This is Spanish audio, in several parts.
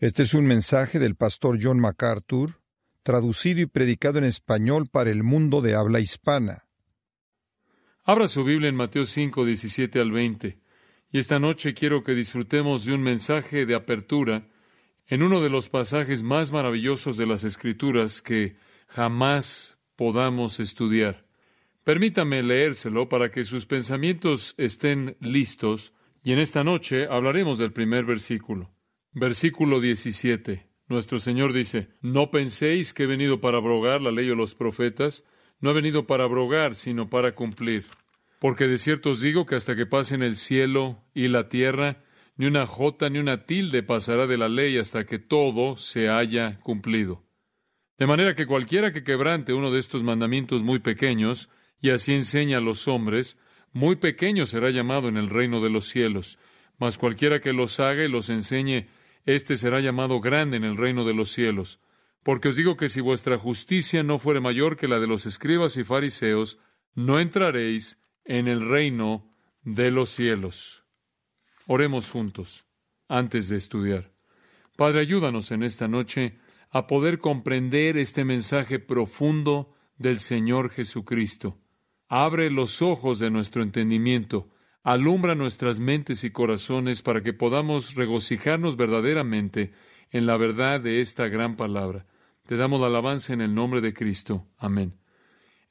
Este es un mensaje del pastor John MacArthur, traducido y predicado en español para el mundo de habla hispana. Abra su Biblia en Mateo 5, 17 al 20. Y esta noche quiero que disfrutemos de un mensaje de apertura en uno de los pasajes más maravillosos de las Escrituras que jamás podamos estudiar. Permítame leérselo para que sus pensamientos estén listos y en esta noche hablaremos del primer versículo. Versículo 17. Nuestro Señor dice, No penséis que he venido para abrogar la ley o los profetas, no he venido para abrogar, sino para cumplir. Porque de cierto os digo que hasta que pasen el cielo y la tierra, ni una jota ni una tilde pasará de la ley hasta que todo se haya cumplido. De manera que cualquiera que quebrante uno de estos mandamientos muy pequeños, y así enseña a los hombres, muy pequeño será llamado en el reino de los cielos, mas cualquiera que los haga y los enseñe éste será llamado grande en el reino de los cielos. Porque os digo que si vuestra justicia no fuere mayor que la de los escribas y fariseos, no entraréis en el reino de los cielos. Oremos juntos antes de estudiar. Padre, ayúdanos en esta noche a poder comprender este mensaje profundo del Señor Jesucristo. Abre los ojos de nuestro entendimiento alumbra nuestras mentes y corazones para que podamos regocijarnos verdaderamente en la verdad de esta gran palabra. Te damos la alabanza en el nombre de Cristo. Amén.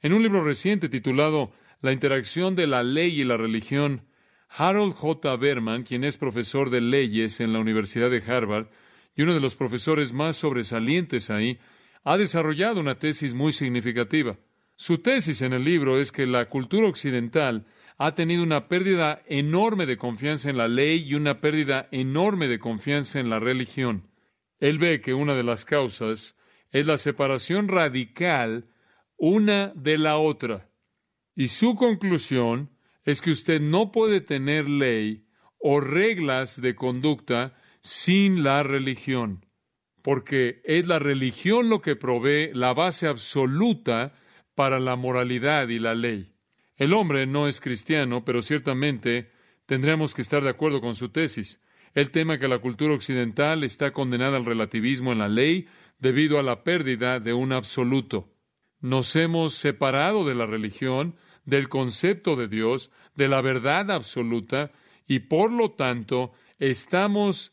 En un libro reciente titulado La interacción de la ley y la religión, Harold J. Berman, quien es profesor de leyes en la Universidad de Harvard y uno de los profesores más sobresalientes ahí, ha desarrollado una tesis muy significativa. Su tesis en el libro es que la cultura occidental ha tenido una pérdida enorme de confianza en la ley y una pérdida enorme de confianza en la religión. Él ve que una de las causas es la separación radical una de la otra. Y su conclusión es que usted no puede tener ley o reglas de conducta sin la religión, porque es la religión lo que provee la base absoluta para la moralidad y la ley. El hombre no es cristiano, pero ciertamente tendríamos que estar de acuerdo con su tesis. Él tema que la cultura occidental está condenada al relativismo en la ley debido a la pérdida de un absoluto. Nos hemos separado de la religión, del concepto de Dios, de la verdad absoluta, y por lo tanto estamos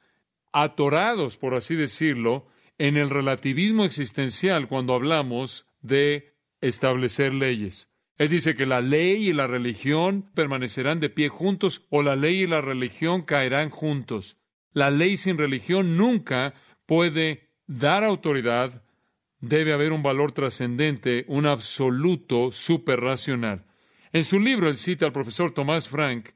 atorados, por así decirlo, en el relativismo existencial cuando hablamos de establecer leyes. Él dice que la ley y la religión permanecerán de pie juntos o la ley y la religión caerán juntos. La ley sin religión nunca puede dar autoridad. Debe haber un valor trascendente, un absoluto superracional. En su libro, él cita al profesor Tomás Frank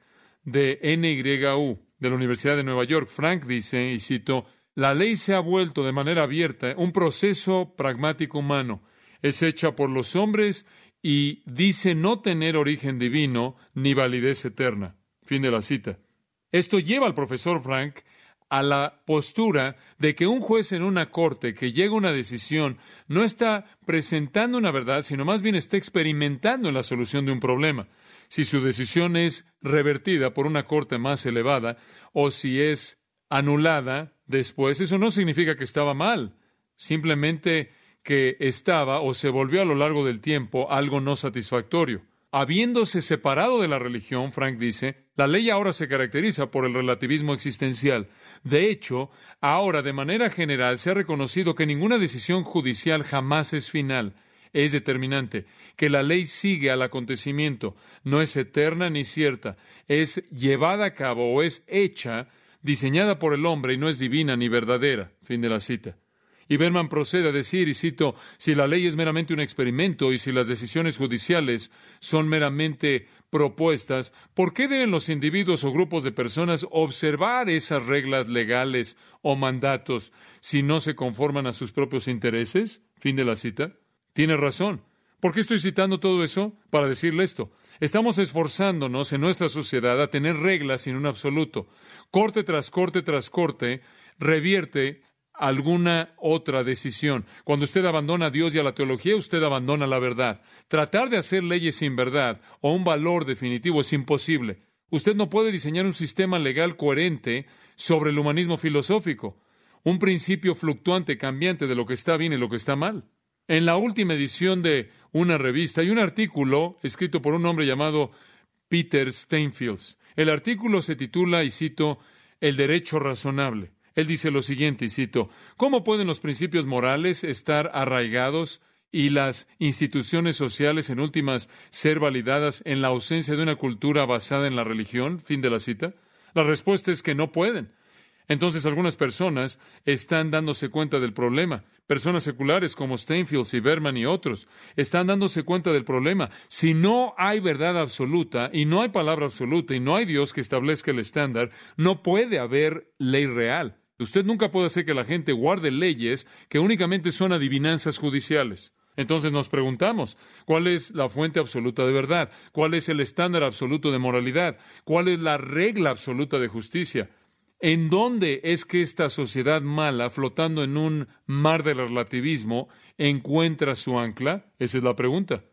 de NYU, de la Universidad de Nueva York. Frank dice, y cito, la ley se ha vuelto de manera abierta un proceso pragmático humano. Es hecha por los hombres y dice no tener origen divino ni validez eterna. Fin de la cita. Esto lleva al profesor Frank a la postura de que un juez en una corte que llega a una decisión no está presentando una verdad, sino más bien está experimentando en la solución de un problema. Si su decisión es revertida por una corte más elevada o si es anulada después, eso no significa que estaba mal. Simplemente que estaba o se volvió a lo largo del tiempo algo no satisfactorio. Habiéndose separado de la religión, Frank dice, La ley ahora se caracteriza por el relativismo existencial. De hecho, ahora de manera general se ha reconocido que ninguna decisión judicial jamás es final, es determinante, que la ley sigue al acontecimiento, no es eterna ni cierta, es llevada a cabo o es hecha, diseñada por el hombre y no es divina ni verdadera. Fin de la cita. Y Berman procede a decir, y cito, si la ley es meramente un experimento y si las decisiones judiciales son meramente propuestas, ¿por qué deben los individuos o grupos de personas observar esas reglas legales o mandatos si no se conforman a sus propios intereses? Fin de la cita. Tiene razón. ¿Por qué estoy citando todo eso? Para decirle esto. Estamos esforzándonos en nuestra sociedad a tener reglas sin un absoluto. Corte tras corte tras corte revierte alguna otra decisión. Cuando usted abandona a Dios y a la teología, usted abandona la verdad. Tratar de hacer leyes sin verdad o un valor definitivo es imposible. Usted no puede diseñar un sistema legal coherente sobre el humanismo filosófico, un principio fluctuante, cambiante de lo que está bien y lo que está mal. En la última edición de una revista hay un artículo escrito por un hombre llamado Peter Steinfields. El artículo se titula, y cito, El derecho razonable. Él dice lo siguiente, y cito, ¿cómo pueden los principios morales estar arraigados y las instituciones sociales en últimas ser validadas en la ausencia de una cultura basada en la religión? Fin de la cita. La respuesta es que no pueden. Entonces algunas personas están dándose cuenta del problema. Personas seculares como Steinfield y Berman y otros están dándose cuenta del problema. Si no hay verdad absoluta y no hay palabra absoluta y no hay Dios que establezca el estándar, no puede haber ley real. Usted nunca puede hacer que la gente guarde leyes que únicamente son adivinanzas judiciales. Entonces nos preguntamos, ¿cuál es la fuente absoluta de verdad? ¿Cuál es el estándar absoluto de moralidad? ¿Cuál es la regla absoluta de justicia? ¿En dónde es que esta sociedad mala, flotando en un mar del relativismo, encuentra su ancla? Esa es la pregunta.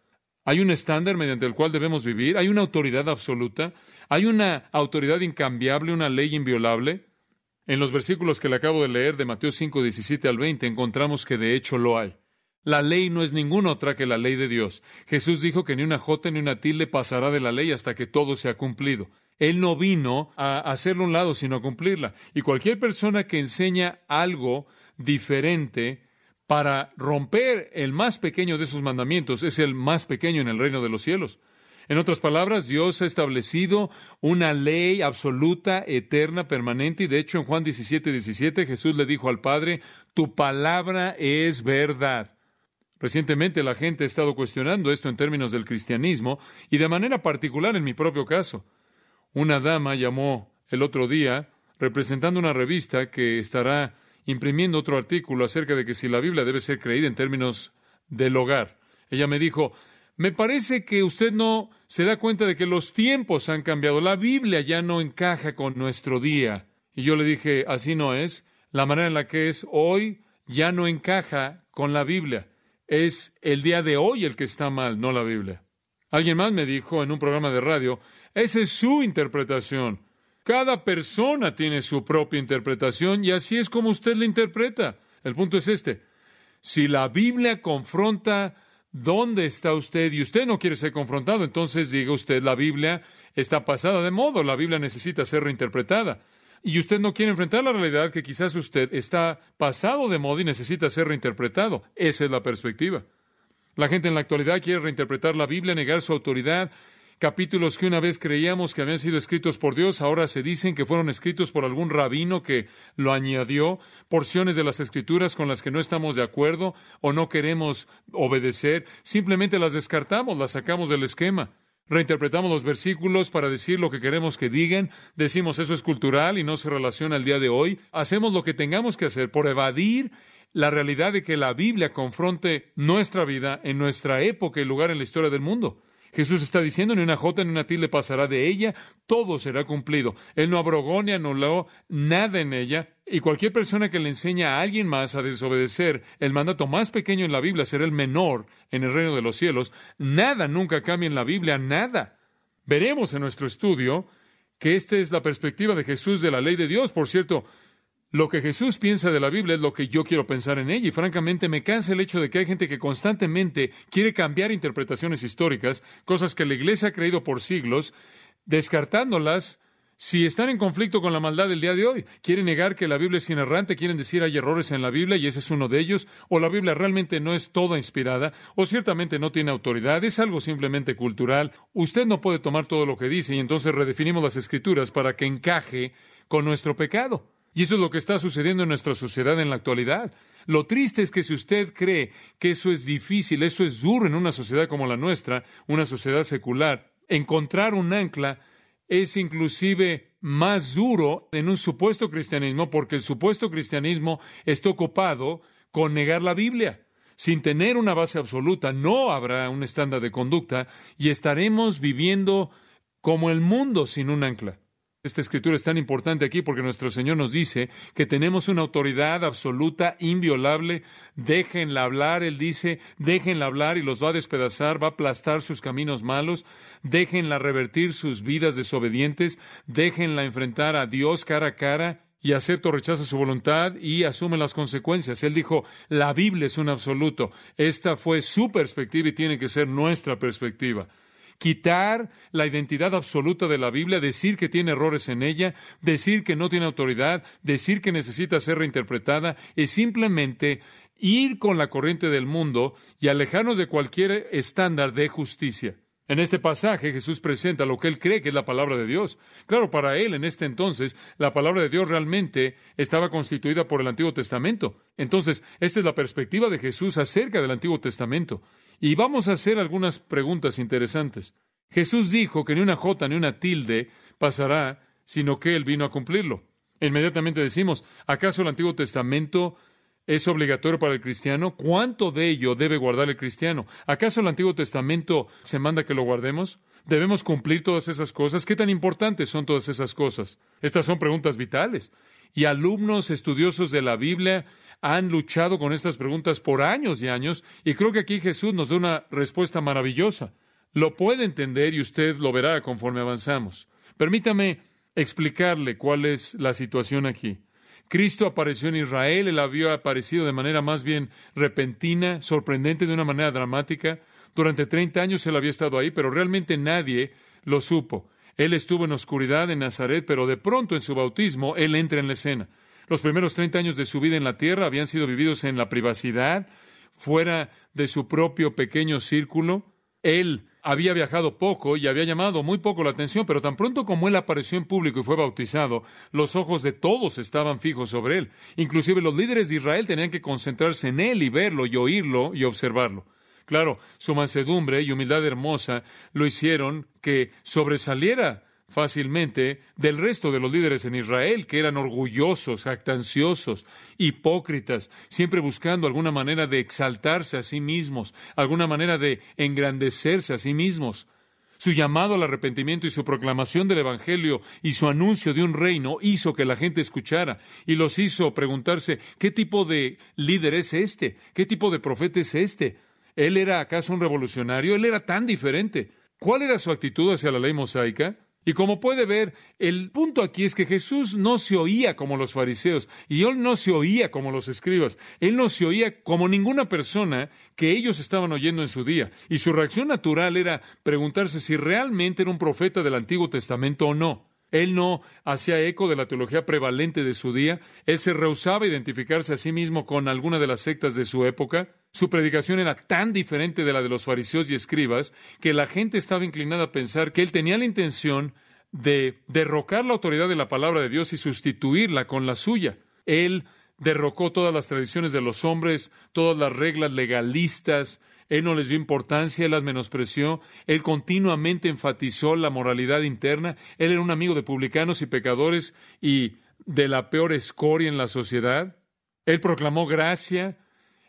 ¿Hay un estándar mediante el cual debemos vivir? ¿Hay una autoridad absoluta? ¿Hay una autoridad incambiable, una ley inviolable? En los versículos que le acabo de leer de Mateo 5, 17 al 20 encontramos que de hecho lo hay. La ley no es ninguna otra que la ley de Dios. Jesús dijo que ni una jota ni una tilde pasará de la ley hasta que todo sea cumplido. Él no vino a hacerlo un lado, sino a cumplirla. Y cualquier persona que enseña algo diferente para romper el más pequeño de sus mandamientos es el más pequeño en el reino de los cielos. En otras palabras, Dios ha establecido una ley absoluta, eterna, permanente, y de hecho en Juan 17, 17 Jesús le dijo al Padre, tu palabra es verdad. Recientemente la gente ha estado cuestionando esto en términos del cristianismo y de manera particular en mi propio caso. Una dama llamó el otro día representando una revista que estará imprimiendo otro artículo acerca de que si la Biblia debe ser creída en términos del hogar. Ella me dijo, me parece que usted no se da cuenta de que los tiempos han cambiado. La Biblia ya no encaja con nuestro día. Y yo le dije, así no es. La manera en la que es hoy ya no encaja con la Biblia. Es el día de hoy el que está mal, no la Biblia. Alguien más me dijo en un programa de radio, esa es su interpretación. Cada persona tiene su propia interpretación y así es como usted la interpreta. El punto es este. Si la Biblia confronta ¿Dónde está usted? Y usted no quiere ser confrontado, entonces diga usted, la Biblia está pasada de modo, la Biblia necesita ser reinterpretada. Y usted no quiere enfrentar la realidad que quizás usted está pasado de modo y necesita ser reinterpretado. Esa es la perspectiva. La gente en la actualidad quiere reinterpretar la Biblia, negar su autoridad Capítulos que una vez creíamos que habían sido escritos por Dios, ahora se dicen que fueron escritos por algún rabino que lo añadió, porciones de las escrituras con las que no estamos de acuerdo o no queremos obedecer, simplemente las descartamos, las sacamos del esquema. Reinterpretamos los versículos para decir lo que queremos que digan, decimos eso es cultural y no se relaciona al día de hoy, hacemos lo que tengamos que hacer por evadir la realidad de que la Biblia confronte nuestra vida en nuestra época y lugar en la historia del mundo. Jesús está diciendo, ni una jota ni una tilde pasará de ella, todo será cumplido. Él no abrogó ni anuló nada en ella, y cualquier persona que le enseña a alguien más a desobedecer el mandato más pequeño en la Biblia será el menor en el reino de los cielos. Nada nunca cambia en la Biblia, nada. Veremos en nuestro estudio que esta es la perspectiva de Jesús de la ley de Dios. Por cierto, lo que Jesús piensa de la Biblia es lo que yo quiero pensar en ella y francamente me cansa el hecho de que hay gente que constantemente quiere cambiar interpretaciones históricas, cosas que la Iglesia ha creído por siglos, descartándolas si están en conflicto con la maldad del día de hoy. Quieren negar que la Biblia es inerrante, quieren decir hay errores en la Biblia y ese es uno de ellos, o la Biblia realmente no es toda inspirada, o ciertamente no tiene autoridad, es algo simplemente cultural. Usted no puede tomar todo lo que dice y entonces redefinimos las escrituras para que encaje con nuestro pecado. Y eso es lo que está sucediendo en nuestra sociedad en la actualidad. Lo triste es que si usted cree que eso es difícil, eso es duro en una sociedad como la nuestra, una sociedad secular, encontrar un ancla es inclusive más duro en un supuesto cristianismo porque el supuesto cristianismo está ocupado con negar la Biblia. Sin tener una base absoluta no habrá un estándar de conducta y estaremos viviendo como el mundo sin un ancla. Esta escritura es tan importante aquí porque nuestro Señor nos dice que tenemos una autoridad absoluta, inviolable. Déjenla hablar, Él dice, déjenla hablar y los va a despedazar, va a aplastar sus caminos malos, déjenla revertir sus vidas desobedientes, déjenla enfrentar a Dios cara a cara y acepto rechaza su voluntad y asume las consecuencias. Él dijo, la Biblia es un absoluto. Esta fue su perspectiva y tiene que ser nuestra perspectiva quitar la identidad absoluta de la Biblia, decir que tiene errores en ella, decir que no tiene autoridad, decir que necesita ser reinterpretada, es simplemente ir con la corriente del mundo y alejarnos de cualquier estándar de justicia. En este pasaje Jesús presenta lo que él cree que es la palabra de Dios. Claro, para él en este entonces la palabra de Dios realmente estaba constituida por el Antiguo Testamento. Entonces, esta es la perspectiva de Jesús acerca del Antiguo Testamento. Y vamos a hacer algunas preguntas interesantes. Jesús dijo que ni una jota ni una tilde pasará, sino que Él vino a cumplirlo. Inmediatamente decimos, ¿acaso el Antiguo Testamento es obligatorio para el cristiano? ¿Cuánto de ello debe guardar el cristiano? ¿Acaso el Antiguo Testamento se manda que lo guardemos? ¿Debemos cumplir todas esas cosas? ¿Qué tan importantes son todas esas cosas? Estas son preguntas vitales. Y alumnos estudiosos de la Biblia han luchado con estas preguntas por años y años, y creo que aquí Jesús nos da una respuesta maravillosa. Lo puede entender y usted lo verá conforme avanzamos. Permítame explicarle cuál es la situación aquí. Cristo apareció en Israel, él había aparecido de manera más bien repentina, sorprendente, de una manera dramática. Durante treinta años él había estado ahí, pero realmente nadie lo supo. Él estuvo en oscuridad en Nazaret, pero de pronto en su bautismo él entra en la escena. Los primeros 30 años de su vida en la tierra habían sido vividos en la privacidad, fuera de su propio pequeño círculo. Él había viajado poco y había llamado muy poco la atención, pero tan pronto como él apareció en público y fue bautizado, los ojos de todos estaban fijos sobre él. Inclusive los líderes de Israel tenían que concentrarse en él y verlo y oírlo y observarlo. Claro, su mansedumbre y humildad hermosa lo hicieron que sobresaliera fácilmente del resto de los líderes en Israel, que eran orgullosos, jactanciosos, hipócritas, siempre buscando alguna manera de exaltarse a sí mismos, alguna manera de engrandecerse a sí mismos. Su llamado al arrepentimiento y su proclamación del Evangelio y su anuncio de un reino hizo que la gente escuchara y los hizo preguntarse ¿qué tipo de líder es este? ¿Qué tipo de profeta es este? ¿Él era acaso un revolucionario? ¿Él era tan diferente? ¿Cuál era su actitud hacia la ley mosaica? Y como puede ver, el punto aquí es que Jesús no se oía como los fariseos y él no se oía como los escribas. Él no se oía como ninguna persona que ellos estaban oyendo en su día. Y su reacción natural era preguntarse si realmente era un profeta del Antiguo Testamento o no. Él no hacía eco de la teología prevalente de su día. Él se rehusaba a identificarse a sí mismo con alguna de las sectas de su época. Su predicación era tan diferente de la de los fariseos y escribas que la gente estaba inclinada a pensar que él tenía la intención de derrocar la autoridad de la palabra de Dios y sustituirla con la suya. Él derrocó todas las tradiciones de los hombres, todas las reglas legalistas, él no les dio importancia, él las menospreció, él continuamente enfatizó la moralidad interna, él era un amigo de publicanos y pecadores y de la peor escoria en la sociedad. Él proclamó gracia,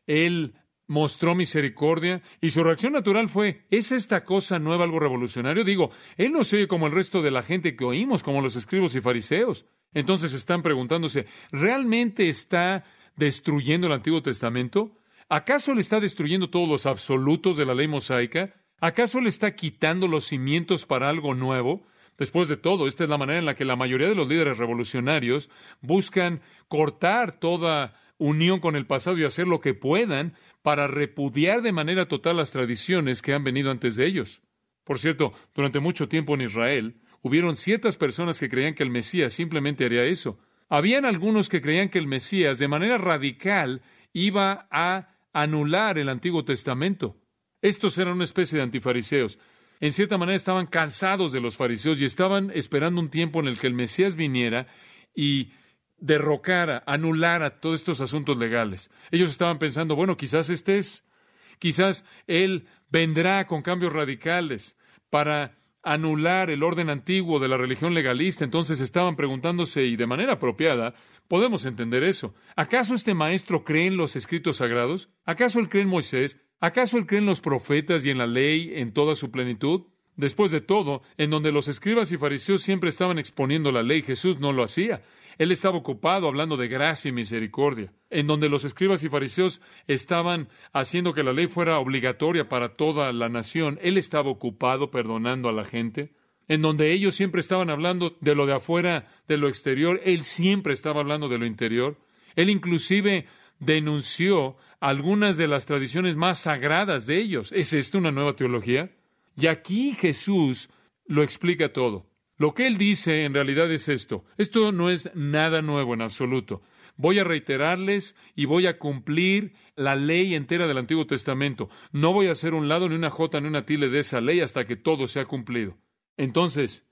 él mostró misericordia y su reacción natural fue, ¿es esta cosa nueva algo revolucionario? Digo, él no se oye como el resto de la gente que oímos, como los escribos y fariseos. Entonces están preguntándose, ¿realmente está destruyendo el Antiguo Testamento? ¿Acaso le está destruyendo todos los absolutos de la ley mosaica? ¿Acaso le está quitando los cimientos para algo nuevo? Después de todo, esta es la manera en la que la mayoría de los líderes revolucionarios buscan cortar toda unión con el pasado y hacer lo que puedan para repudiar de manera total las tradiciones que han venido antes de ellos. Por cierto, durante mucho tiempo en Israel, hubieron ciertas personas que creían que el Mesías simplemente haría eso. Habían algunos que creían que el Mesías de manera radical iba a anular el Antiguo Testamento. Estos eran una especie de antifariseos. En cierta manera estaban cansados de los fariseos y estaban esperando un tiempo en el que el Mesías viniera y derrocara, anulara todos estos asuntos legales. Ellos estaban pensando, bueno, quizás este es, quizás Él vendrá con cambios radicales para anular el orden antiguo de la religión legalista. Entonces estaban preguntándose, y de manera apropiada, podemos entender eso. ¿Acaso este maestro cree en los escritos sagrados? ¿Acaso él cree en Moisés? ¿Acaso él cree en los profetas y en la ley en toda su plenitud? Después de todo, en donde los escribas y fariseos siempre estaban exponiendo la ley, Jesús no lo hacía. Él estaba ocupado hablando de gracia y misericordia, en donde los escribas y fariseos estaban haciendo que la ley fuera obligatoria para toda la nación. Él estaba ocupado perdonando a la gente, en donde ellos siempre estaban hablando de lo de afuera, de lo exterior. Él siempre estaba hablando de lo interior. Él inclusive denunció algunas de las tradiciones más sagradas de ellos. ¿Es esto una nueva teología? Y aquí Jesús lo explica todo. Lo que él dice en realidad es esto. Esto no es nada nuevo en absoluto. Voy a reiterarles y voy a cumplir la ley entera del Antiguo Testamento. No voy a hacer un lado ni una jota ni una tilde de esa ley hasta que todo sea cumplido. Entonces,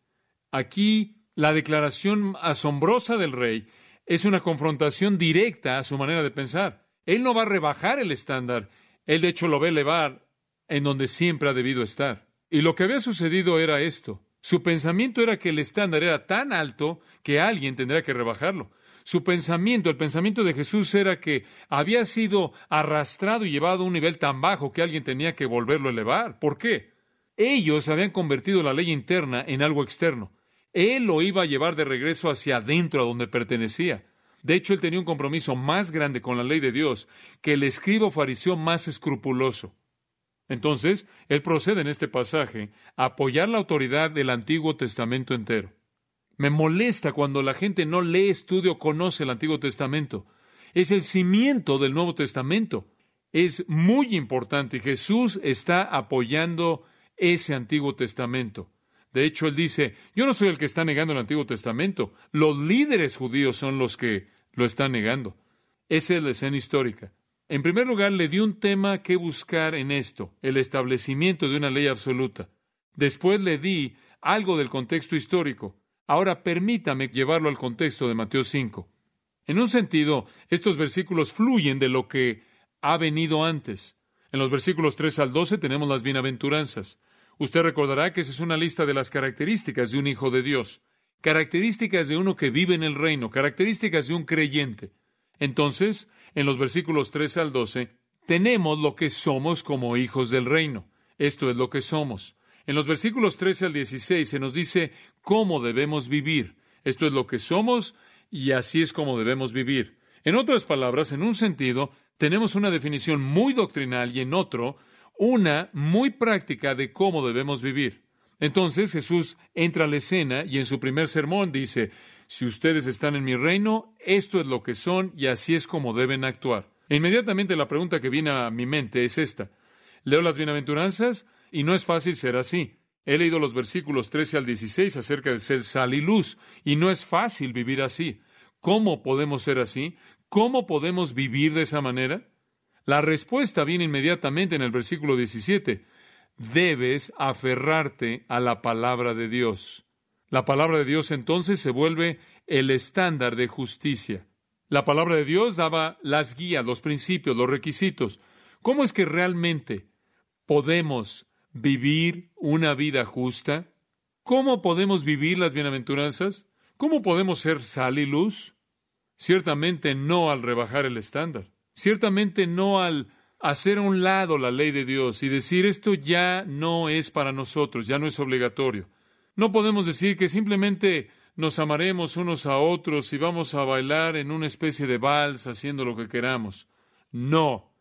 aquí la declaración asombrosa del rey es una confrontación directa a su manera de pensar. Él no va a rebajar el estándar, él de hecho lo a elevar en donde siempre ha debido estar. Y lo que había sucedido era esto. Su pensamiento era que el estándar era tan alto que alguien tendría que rebajarlo. Su pensamiento, el pensamiento de Jesús era que había sido arrastrado y llevado a un nivel tan bajo que alguien tenía que volverlo a elevar. ¿Por qué? Ellos habían convertido la ley interna en algo externo. Él lo iba a llevar de regreso hacia adentro a donde pertenecía. De hecho, él tenía un compromiso más grande con la ley de Dios que el escribo fariseo más escrupuloso. Entonces, él procede en este pasaje a apoyar la autoridad del Antiguo Testamento entero. Me molesta cuando la gente no lee, estudia o conoce el Antiguo Testamento. Es el cimiento del Nuevo Testamento. Es muy importante. Jesús está apoyando ese Antiguo Testamento. De hecho, él dice, yo no soy el que está negando el Antiguo Testamento. Los líderes judíos son los que lo están negando. Esa es la escena histórica. En primer lugar, le dio un tema que buscar en esto, el establecimiento de una ley absoluta. Después le di algo del contexto histórico. Ahora permítame llevarlo al contexto de Mateo 5. En un sentido, estos versículos fluyen de lo que ha venido antes. En los versículos 3 al 12 tenemos las bienaventuranzas. Usted recordará que esa es una lista de las características de un hijo de Dios, características de uno que vive en el reino, características de un creyente. Entonces, en los versículos 13 al 12, tenemos lo que somos como hijos del reino. Esto es lo que somos. En los versículos 13 al 16 se nos dice cómo debemos vivir. Esto es lo que somos y así es como debemos vivir. En otras palabras, en un sentido, tenemos una definición muy doctrinal y en otro, una muy práctica de cómo debemos vivir. Entonces Jesús entra a la escena y en su primer sermón dice, si ustedes están en mi reino, esto es lo que son y así es como deben actuar. E inmediatamente la pregunta que viene a mi mente es esta. Leo las bienaventuranzas y no es fácil ser así. He leído los versículos 13 al 16 acerca de ser sal y luz y no es fácil vivir así. ¿Cómo podemos ser así? ¿Cómo podemos vivir de esa manera? La respuesta viene inmediatamente en el versículo 17. Debes aferrarte a la palabra de Dios. La palabra de Dios entonces se vuelve el estándar de justicia. La palabra de Dios daba las guías, los principios, los requisitos. ¿Cómo es que realmente podemos vivir una vida justa? ¿Cómo podemos vivir las bienaventuranzas? ¿Cómo podemos ser sal y luz? Ciertamente no al rebajar el estándar. Ciertamente no al hacer a un lado la ley de Dios y decir esto ya no es para nosotros, ya no es obligatorio. No podemos decir que simplemente nos amaremos unos a otros y vamos a bailar en una especie de vals haciendo lo que queramos. No,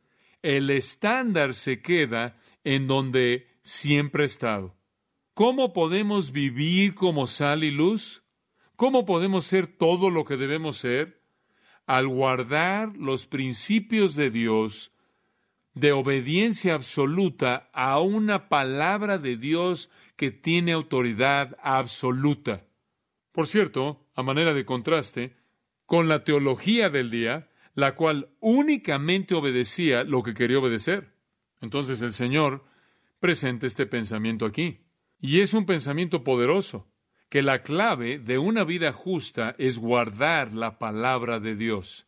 el estándar se queda en donde siempre ha estado. ¿Cómo podemos vivir como sal y luz? ¿Cómo podemos ser todo lo que debemos ser? Al guardar los principios de Dios de obediencia absoluta a una palabra de Dios que tiene autoridad absoluta. Por cierto, a manera de contraste, con la teología del día, la cual únicamente obedecía lo que quería obedecer. Entonces el Señor presenta este pensamiento aquí. Y es un pensamiento poderoso, que la clave de una vida justa es guardar la palabra de Dios.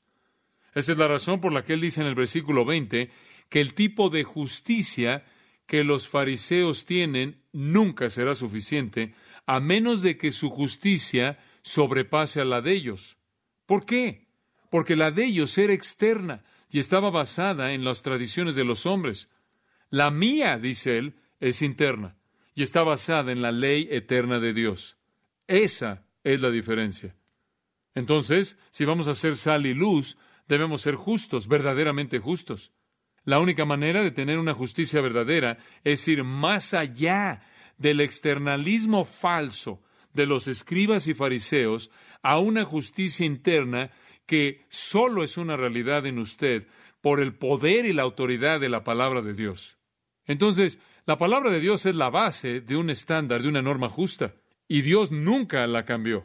Esa es la razón por la que él dice en el versículo 20 que el tipo de justicia que los fariseos tienen nunca será suficiente, a menos de que su justicia sobrepase a la de ellos. ¿Por qué? Porque la de ellos era externa y estaba basada en las tradiciones de los hombres. La mía, dice él, es interna y está basada en la ley eterna de Dios. Esa es la diferencia. Entonces, si vamos a ser sal y luz, debemos ser justos, verdaderamente justos. La única manera de tener una justicia verdadera es ir más allá del externalismo falso de los escribas y fariseos a una justicia interna que solo es una realidad en usted por el poder y la autoridad de la palabra de Dios. Entonces, la palabra de Dios es la base de un estándar, de una norma justa, y Dios nunca la cambió.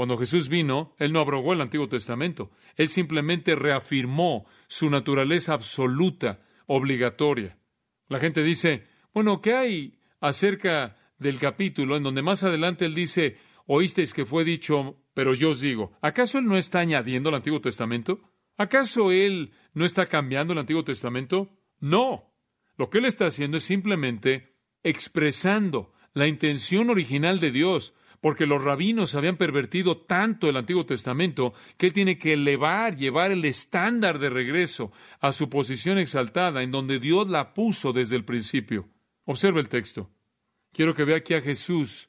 Cuando Jesús vino, Él no abrogó el Antiguo Testamento, Él simplemente reafirmó su naturaleza absoluta, obligatoria. La gente dice, bueno, ¿qué hay acerca del capítulo en donde más adelante Él dice, oísteis que fue dicho, pero yo os digo, ¿acaso Él no está añadiendo el Antiguo Testamento? ¿Acaso Él no está cambiando el Antiguo Testamento? No. Lo que Él está haciendo es simplemente expresando la intención original de Dios, porque los rabinos habían pervertido tanto el Antiguo Testamento que él tiene que elevar, llevar el estándar de regreso a su posición exaltada en donde Dios la puso desde el principio. Observe el texto. Quiero que vea aquí a Jesús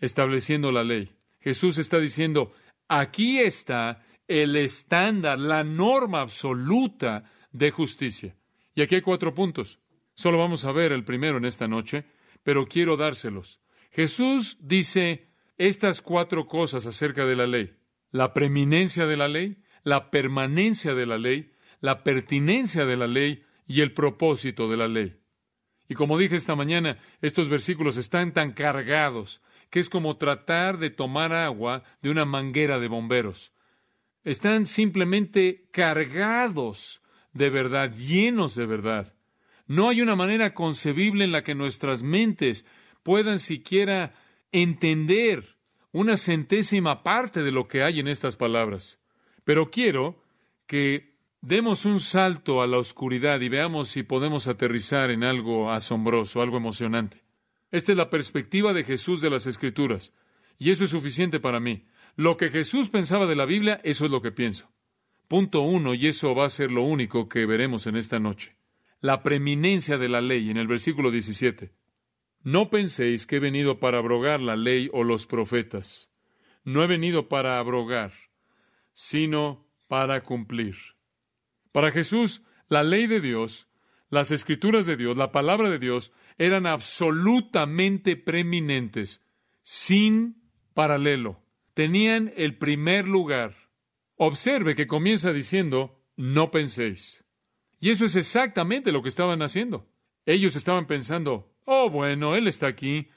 estableciendo la ley. Jesús está diciendo, aquí está el estándar, la norma absoluta de justicia. Y aquí hay cuatro puntos. Solo vamos a ver el primero en esta noche, pero quiero dárselos. Jesús dice, estas cuatro cosas acerca de la ley. La preeminencia de la ley, la permanencia de la ley, la pertinencia de la ley y el propósito de la ley. Y como dije esta mañana, estos versículos están tan cargados que es como tratar de tomar agua de una manguera de bomberos. Están simplemente cargados de verdad, llenos de verdad. No hay una manera concebible en la que nuestras mentes puedan siquiera entender una centésima parte de lo que hay en estas palabras. Pero quiero que demos un salto a la oscuridad y veamos si podemos aterrizar en algo asombroso, algo emocionante. Esta es la perspectiva de Jesús de las Escrituras, y eso es suficiente para mí. Lo que Jesús pensaba de la Biblia, eso es lo que pienso. Punto uno, y eso va a ser lo único que veremos en esta noche. La preeminencia de la ley en el versículo 17. No penséis que he venido para abrogar la ley o los profetas. No he venido para abrogar, sino para cumplir. Para Jesús, la ley de Dios, las escrituras de Dios, la palabra de Dios, eran absolutamente preeminentes, sin paralelo. Tenían el primer lugar. Observe que comienza diciendo, no penséis. Y eso es exactamente lo que estaban haciendo. Ellos estaban pensando, Oh, bueno, Él está aquí.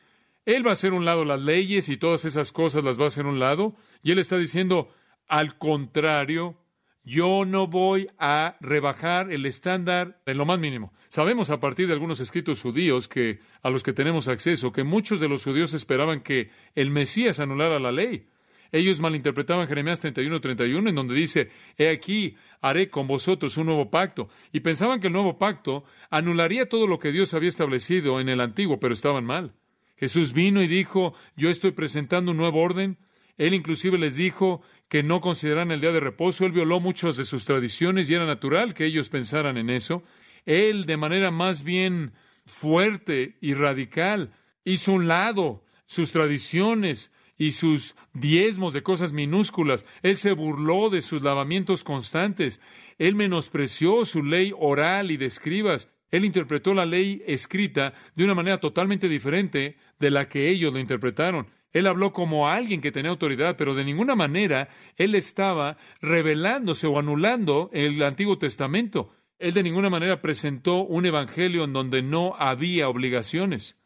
Él va a hacer un lado las leyes y todas esas cosas las va a hacer un lado. Y Él está diciendo, al contrario, yo no voy a rebajar el estándar en lo más mínimo. Sabemos a partir de algunos escritos judíos que a los que tenemos acceso que muchos de los judíos esperaban que el Mesías anulara la ley. Ellos malinterpretaban Jeremías 31, 31, en donde dice, He aquí, haré con vosotros un nuevo pacto. Y pensaban que el nuevo pacto anularía todo lo que Dios había establecido en el antiguo, pero estaban mal. Jesús vino y dijo, Yo estoy presentando un nuevo orden. Él inclusive les dijo que no consideraran el día de reposo. Él violó muchas de sus tradiciones y era natural que ellos pensaran en eso. Él, de manera más bien fuerte y radical, hizo un lado sus tradiciones, y sus diezmos de cosas minúsculas. Él se burló de sus lavamientos constantes. Él menospreció su ley oral y de escribas. Él interpretó la ley escrita de una manera totalmente diferente de la que ellos lo interpretaron. Él habló como alguien que tenía autoridad, pero de ninguna manera él estaba revelándose o anulando el Antiguo Testamento. Él de ninguna manera presentó un evangelio en donde no había obligaciones.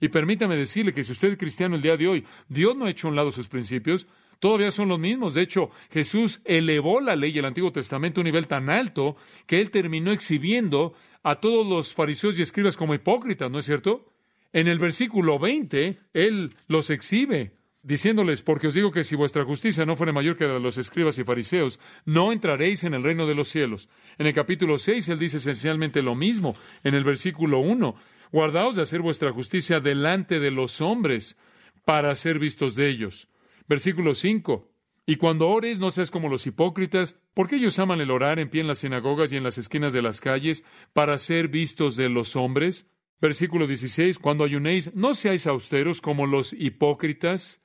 Y permítame decirle que si usted es cristiano el día de hoy, Dios no ha hecho a un lado sus principios, todavía son los mismos. De hecho, Jesús elevó la ley del Antiguo Testamento a un nivel tan alto que él terminó exhibiendo a todos los fariseos y escribas como hipócritas, ¿no es cierto? En el versículo 20, él los exhibe diciéndoles, porque os digo que si vuestra justicia no fuera mayor que la de los escribas y fariseos, no entraréis en el reino de los cielos. En el capítulo 6 él dice esencialmente lo mismo. En el versículo 1, guardaos de hacer vuestra justicia delante de los hombres para ser vistos de ellos. Versículo 5, y cuando ores no seas como los hipócritas, porque ellos aman el orar en pie en las sinagogas y en las esquinas de las calles para ser vistos de los hombres. Versículo 16, cuando ayunéis, no seáis austeros como los hipócritas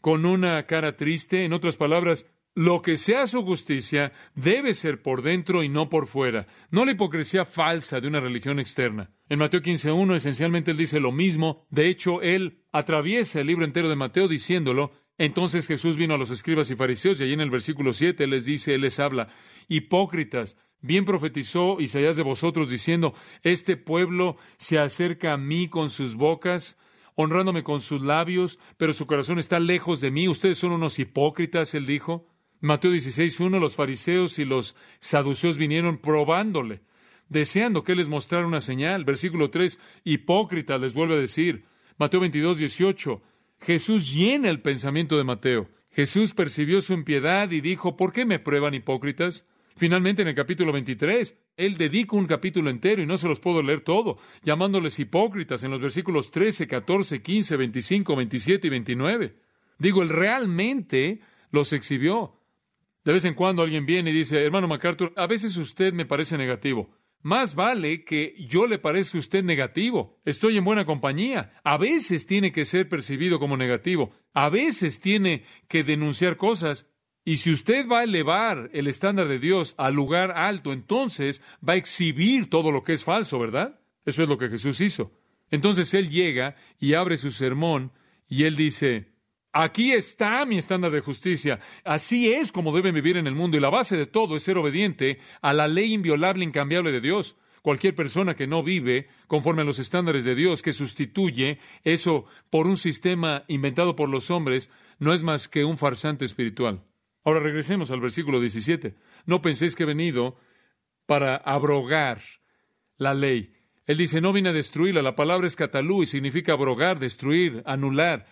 con una cara triste. En otras palabras, lo que sea su justicia debe ser por dentro y no por fuera, no la hipocresía falsa de una religión externa. En Mateo 15.1 esencialmente él dice lo mismo, de hecho él atraviesa el libro entero de Mateo diciéndolo, entonces Jesús vino a los escribas y fariseos y allí en el versículo 7 él les dice, él les habla, hipócritas, bien profetizó Isaías de vosotros diciendo, este pueblo se acerca a mí con sus bocas, honrándome con sus labios, pero su corazón está lejos de mí. Ustedes son unos hipócritas, él dijo. Mateo 16.1, los fariseos y los saduceos vinieron probándole, deseando que les mostrara una señal. Versículo 3, hipócritas les vuelve a decir. Mateo 22.18, Jesús llena el pensamiento de Mateo. Jesús percibió su impiedad y dijo, ¿por qué me prueban hipócritas? Finalmente, en el capítulo 23, él dedica un capítulo entero y no se los puedo leer todo, llamándoles hipócritas en los versículos 13, 14, 15, 25, 27 y 29. Digo, él realmente los exhibió. De vez en cuando alguien viene y dice, hermano MacArthur, a veces usted me parece negativo. Más vale que yo le parezca a usted negativo. Estoy en buena compañía. A veces tiene que ser percibido como negativo. A veces tiene que denunciar cosas y si usted va a elevar el estándar de Dios al lugar alto, entonces va a exhibir todo lo que es falso, ¿verdad? Eso es lo que Jesús hizo. Entonces Él llega y abre su sermón y Él dice, aquí está mi estándar de justicia, así es como deben vivir en el mundo y la base de todo es ser obediente a la ley inviolable, incambiable de Dios. Cualquier persona que no vive conforme a los estándares de Dios, que sustituye eso por un sistema inventado por los hombres, no es más que un farsante espiritual. Ahora regresemos al versículo 17. No penséis que he venido para abrogar la ley. Él dice, no vine a destruirla. La palabra es catalú y significa abrogar, destruir, anular.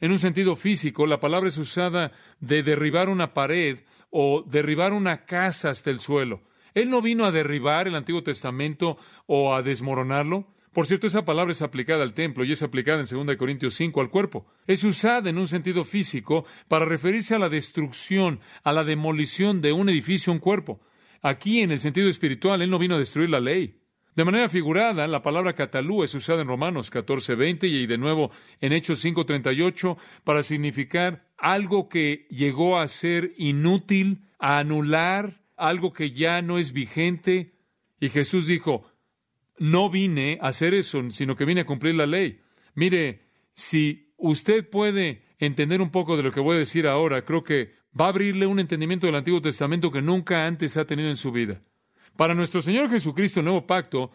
En un sentido físico, la palabra es usada de derribar una pared o derribar una casa hasta el suelo. Él no vino a derribar el Antiguo Testamento o a desmoronarlo. Por cierto, esa palabra es aplicada al templo y es aplicada en 2 Corintios 5 al cuerpo. Es usada en un sentido físico para referirse a la destrucción, a la demolición de un edificio, un cuerpo. Aquí, en el sentido espiritual, Él no vino a destruir la ley. De manera figurada, la palabra catalú es usada en Romanos 14:20 y de nuevo en Hechos 5:38 para significar algo que llegó a ser inútil, a anular, algo que ya no es vigente. Y Jesús dijo, no vine a hacer eso, sino que vine a cumplir la ley. Mire, si usted puede entender un poco de lo que voy a decir ahora, creo que va a abrirle un entendimiento del Antiguo Testamento que nunca antes ha tenido en su vida. Para nuestro Señor Jesucristo, el nuevo pacto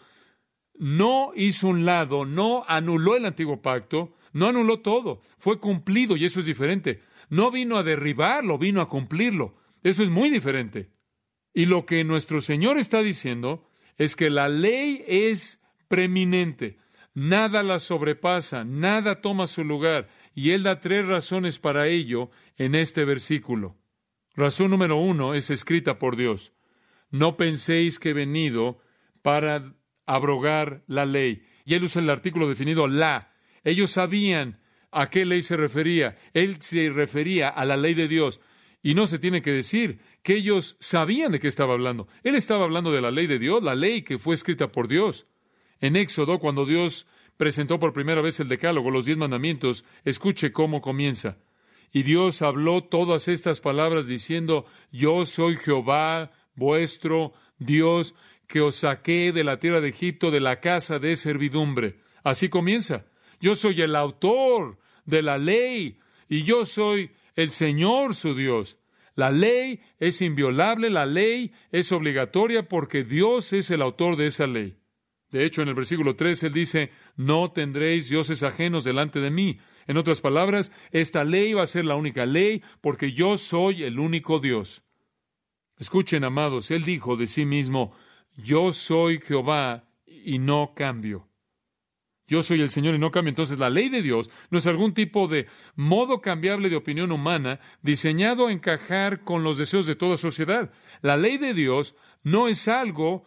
no hizo un lado, no anuló el antiguo pacto, no anuló todo, fue cumplido y eso es diferente. No vino a derribarlo, vino a cumplirlo. Eso es muy diferente. Y lo que nuestro Señor está diciendo es que la ley es preeminente, nada la sobrepasa, nada toma su lugar, y él da tres razones para ello en este versículo. Razón número uno es escrita por Dios. No penséis que he venido para abrogar la ley. Y él usa el artículo definido la. Ellos sabían a qué ley se refería. Él se refería a la ley de Dios. Y no se tiene que decir que ellos sabían de qué estaba hablando. Él estaba hablando de la ley de Dios, la ley que fue escrita por Dios. En Éxodo, cuando Dios presentó por primera vez el Decálogo, los diez mandamientos, escuche cómo comienza. Y Dios habló todas estas palabras diciendo, Yo soy Jehová, vuestro Dios, que os saqué de la tierra de Egipto, de la casa de servidumbre. Así comienza. Yo soy el autor de la ley, y yo soy el Señor su Dios. La ley es inviolable, la ley es obligatoria porque Dios es el autor de esa ley. De hecho, en el versículo 3 él dice, no tendréis dioses ajenos delante de mí. En otras palabras, esta ley va a ser la única ley porque yo soy el único Dios. Escuchen, amados, él dijo de sí mismo, yo soy Jehová y no cambio. Yo soy el Señor y no cambio. Entonces la ley de Dios no es algún tipo de modo cambiable de opinión humana diseñado a encajar con los deseos de toda sociedad. La ley de Dios no es algo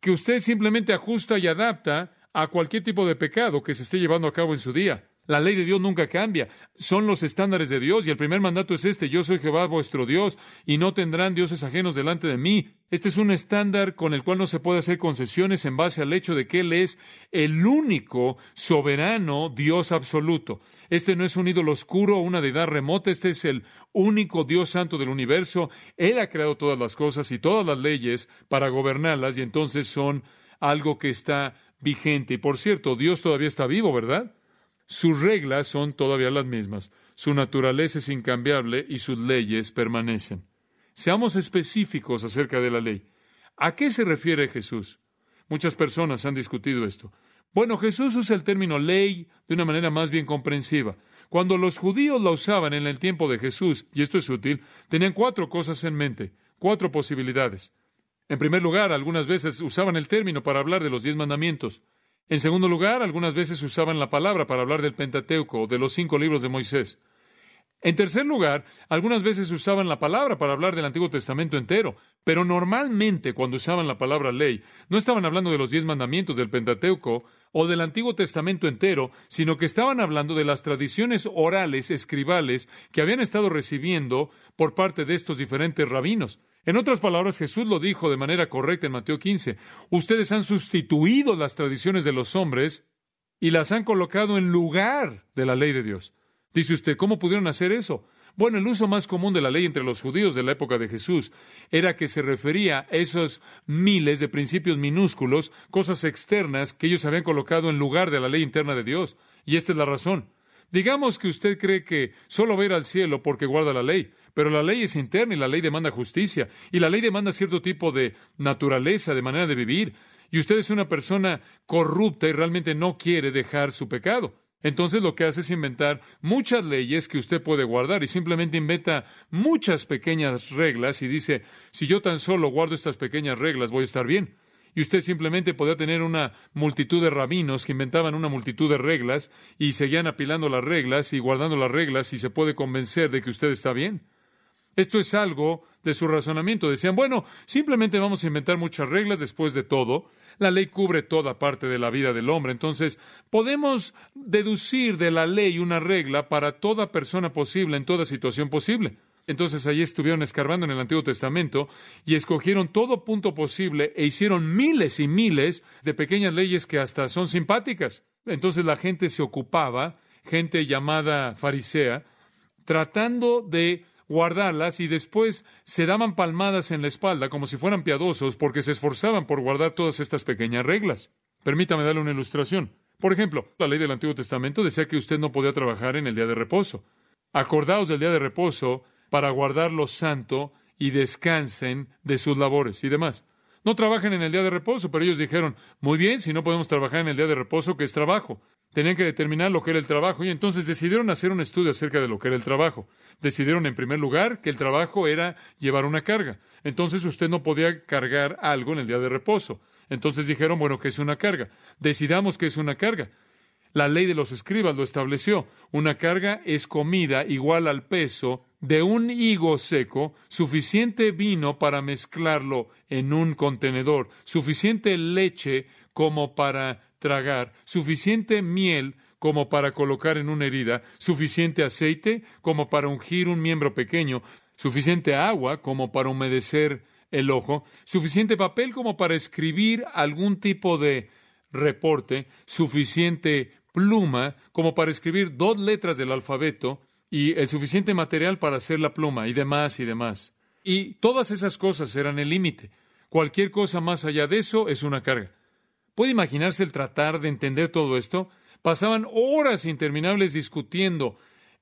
que usted simplemente ajusta y adapta a cualquier tipo de pecado que se esté llevando a cabo en su día. La ley de Dios nunca cambia. Son los estándares de Dios y el primer mandato es este. Yo soy Jehová vuestro Dios y no tendrán dioses ajenos delante de mí. Este es un estándar con el cual no se puede hacer concesiones en base al hecho de que Él es el único soberano Dios absoluto. Este no es un ídolo oscuro o una deidad remota. Este es el único Dios santo del universo. Él ha creado todas las cosas y todas las leyes para gobernarlas y entonces son algo que está vigente. Y por cierto, Dios todavía está vivo, ¿verdad? Sus reglas son todavía las mismas, su naturaleza es incambiable y sus leyes permanecen. Seamos específicos acerca de la ley. ¿A qué se refiere Jesús? Muchas personas han discutido esto. Bueno, Jesús usa el término ley de una manera más bien comprensiva. Cuando los judíos la usaban en el tiempo de Jesús, y esto es útil, tenían cuatro cosas en mente, cuatro posibilidades. En primer lugar, algunas veces usaban el término para hablar de los diez mandamientos. En segundo lugar, algunas veces usaban la palabra para hablar del Pentateuco o de los cinco libros de Moisés. En tercer lugar, algunas veces usaban la palabra para hablar del Antiguo Testamento entero, pero normalmente cuando usaban la palabra ley, no estaban hablando de los diez mandamientos del Pentateuco o del Antiguo Testamento entero, sino que estaban hablando de las tradiciones orales, escribales, que habían estado recibiendo por parte de estos diferentes rabinos. En otras palabras, Jesús lo dijo de manera correcta en Mateo 15. Ustedes han sustituido las tradiciones de los hombres y las han colocado en lugar de la ley de Dios. Dice usted, ¿cómo pudieron hacer eso? Bueno, el uso más común de la ley entre los judíos de la época de Jesús era que se refería a esos miles de principios minúsculos, cosas externas que ellos habían colocado en lugar de la ley interna de Dios. Y esta es la razón. Digamos que usted cree que solo va a ir al cielo porque guarda la ley, pero la ley es interna y la ley demanda justicia, y la ley demanda cierto tipo de naturaleza, de manera de vivir, y usted es una persona corrupta y realmente no quiere dejar su pecado. Entonces lo que hace es inventar muchas leyes que usted puede guardar y simplemente inventa muchas pequeñas reglas y dice, si yo tan solo guardo estas pequeñas reglas voy a estar bien. Y usted simplemente podía tener una multitud de rabinos que inventaban una multitud de reglas y seguían apilando las reglas y guardando las reglas y se puede convencer de que usted está bien. Esto es algo de su razonamiento. Decían, bueno, simplemente vamos a inventar muchas reglas después de todo. La ley cubre toda parte de la vida del hombre. Entonces, podemos deducir de la ley una regla para toda persona posible, en toda situación posible. Entonces allí estuvieron escarbando en el Antiguo Testamento y escogieron todo punto posible e hicieron miles y miles de pequeñas leyes que hasta son simpáticas. Entonces la gente se ocupaba, gente llamada farisea, tratando de guardarlas y después se daban palmadas en la espalda como si fueran piadosos porque se esforzaban por guardar todas estas pequeñas reglas. Permítame darle una ilustración. Por ejemplo, la ley del Antiguo Testamento decía que usted no podía trabajar en el día de reposo. Acordaos del día de reposo para guardarlo santo y descansen de sus labores y demás. No trabajen en el día de reposo, pero ellos dijeron, muy bien, si no podemos trabajar en el día de reposo, ¿qué es trabajo? Tenían que determinar lo que era el trabajo y entonces decidieron hacer un estudio acerca de lo que era el trabajo. Decidieron en primer lugar que el trabajo era llevar una carga. Entonces usted no podía cargar algo en el día de reposo. Entonces dijeron, bueno, ¿qué es una carga? Decidamos qué es una carga. La ley de los escribas lo estableció. Una carga es comida igual al peso de un higo seco, suficiente vino para mezclarlo en un contenedor, suficiente leche como para tragar, suficiente miel como para colocar en una herida, suficiente aceite como para ungir un miembro pequeño, suficiente agua como para humedecer el ojo, suficiente papel como para escribir algún tipo de reporte, suficiente pluma como para escribir dos letras del alfabeto y el suficiente material para hacer la pluma y demás y demás. Y todas esas cosas eran el límite. Cualquier cosa más allá de eso es una carga. ¿Puede imaginarse el tratar de entender todo esto? Pasaban horas interminables discutiendo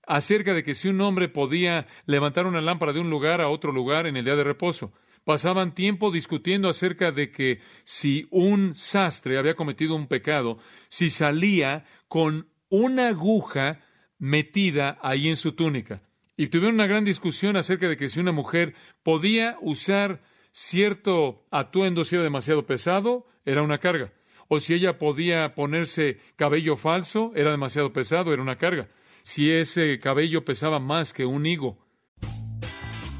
acerca de que si un hombre podía levantar una lámpara de un lugar a otro lugar en el día de reposo. Pasaban tiempo discutiendo acerca de que si un sastre había cometido un pecado, si salía con una aguja metida ahí en su túnica. Y tuvieron una gran discusión acerca de que si una mujer podía usar cierto atuendo si era demasiado pesado, era una carga. O si ella podía ponerse cabello falso, era demasiado pesado, era una carga. Si ese cabello pesaba más que un higo.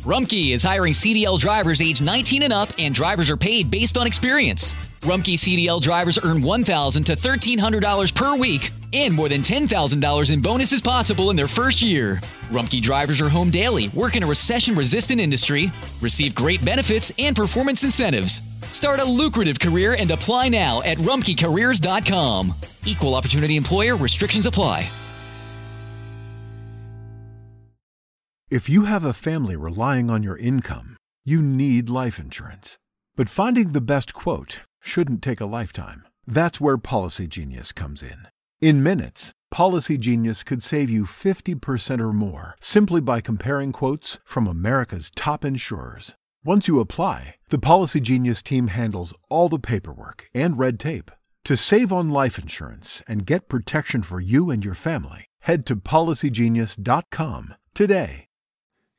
Rumkey is hiring CDL drivers age 19 and up, and drivers are paid based on experience. Rumkey CDL drivers earn $1,000 to $1,300 per week and more than $10,000 in bonuses possible in their first year. Rumkey drivers are home daily, work in a recession resistant industry, receive great benefits and performance incentives. Start a lucrative career and apply now at rumkeycareers.com. Equal opportunity employer restrictions apply. If you have a family relying on your income, you need life insurance. But finding the best quote shouldn't take a lifetime. That's where Policy Genius comes in. In minutes, Policy Genius could save you 50% or more simply by comparing quotes from America's top insurers. Once you apply, the Policy Genius team handles all the paperwork and red tape. To save on life insurance and get protection for you and your family, head to policygenius.com today.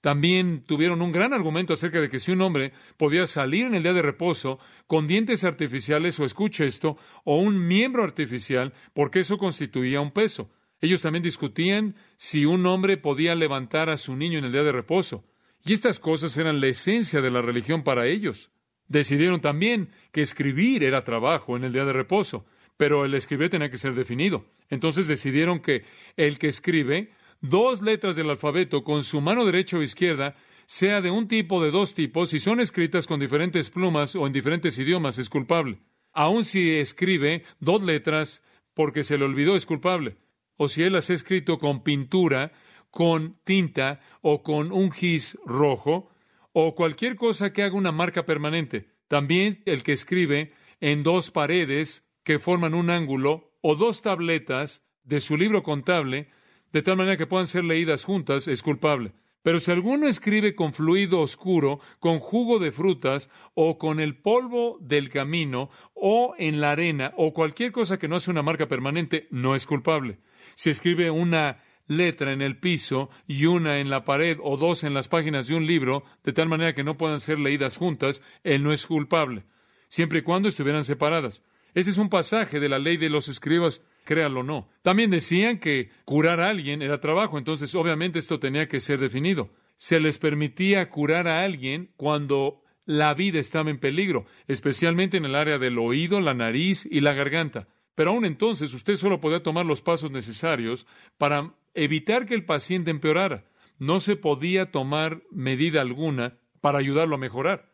También tuvieron un gran argumento acerca de que si un hombre podía salir en el día de reposo con dientes artificiales o escuche esto, o un miembro artificial, porque eso constituía un peso. Ellos también discutían si un hombre podía levantar a su niño en el día de reposo. Y estas cosas eran la esencia de la religión para ellos. Decidieron también que escribir era trabajo en el día de reposo, pero el escribir tenía que ser definido. Entonces decidieron que el que escribe dos letras del alfabeto con su mano derecha o izquierda, sea de un tipo de dos tipos, y son escritas con diferentes plumas o en diferentes idiomas, es culpable. Aun si escribe dos letras porque se le olvidó, es culpable. O si él las ha escrito con pintura, con tinta o con un gis rojo, o cualquier cosa que haga una marca permanente. También el que escribe en dos paredes que forman un ángulo o dos tabletas de su libro contable de tal manera que puedan ser leídas juntas, es culpable. Pero si alguno escribe con fluido oscuro, con jugo de frutas, o con el polvo del camino, o en la arena, o cualquier cosa que no hace una marca permanente, no es culpable. Si escribe una letra en el piso y una en la pared o dos en las páginas de un libro, de tal manera que no puedan ser leídas juntas, él no es culpable, siempre y cuando estuvieran separadas. Ese es un pasaje de la ley de los escribas créalo o no. También decían que curar a alguien era trabajo, entonces obviamente esto tenía que ser definido. Se les permitía curar a alguien cuando la vida estaba en peligro, especialmente en el área del oído, la nariz y la garganta. Pero aún entonces usted solo podía tomar los pasos necesarios para evitar que el paciente empeorara. No se podía tomar medida alguna para ayudarlo a mejorar.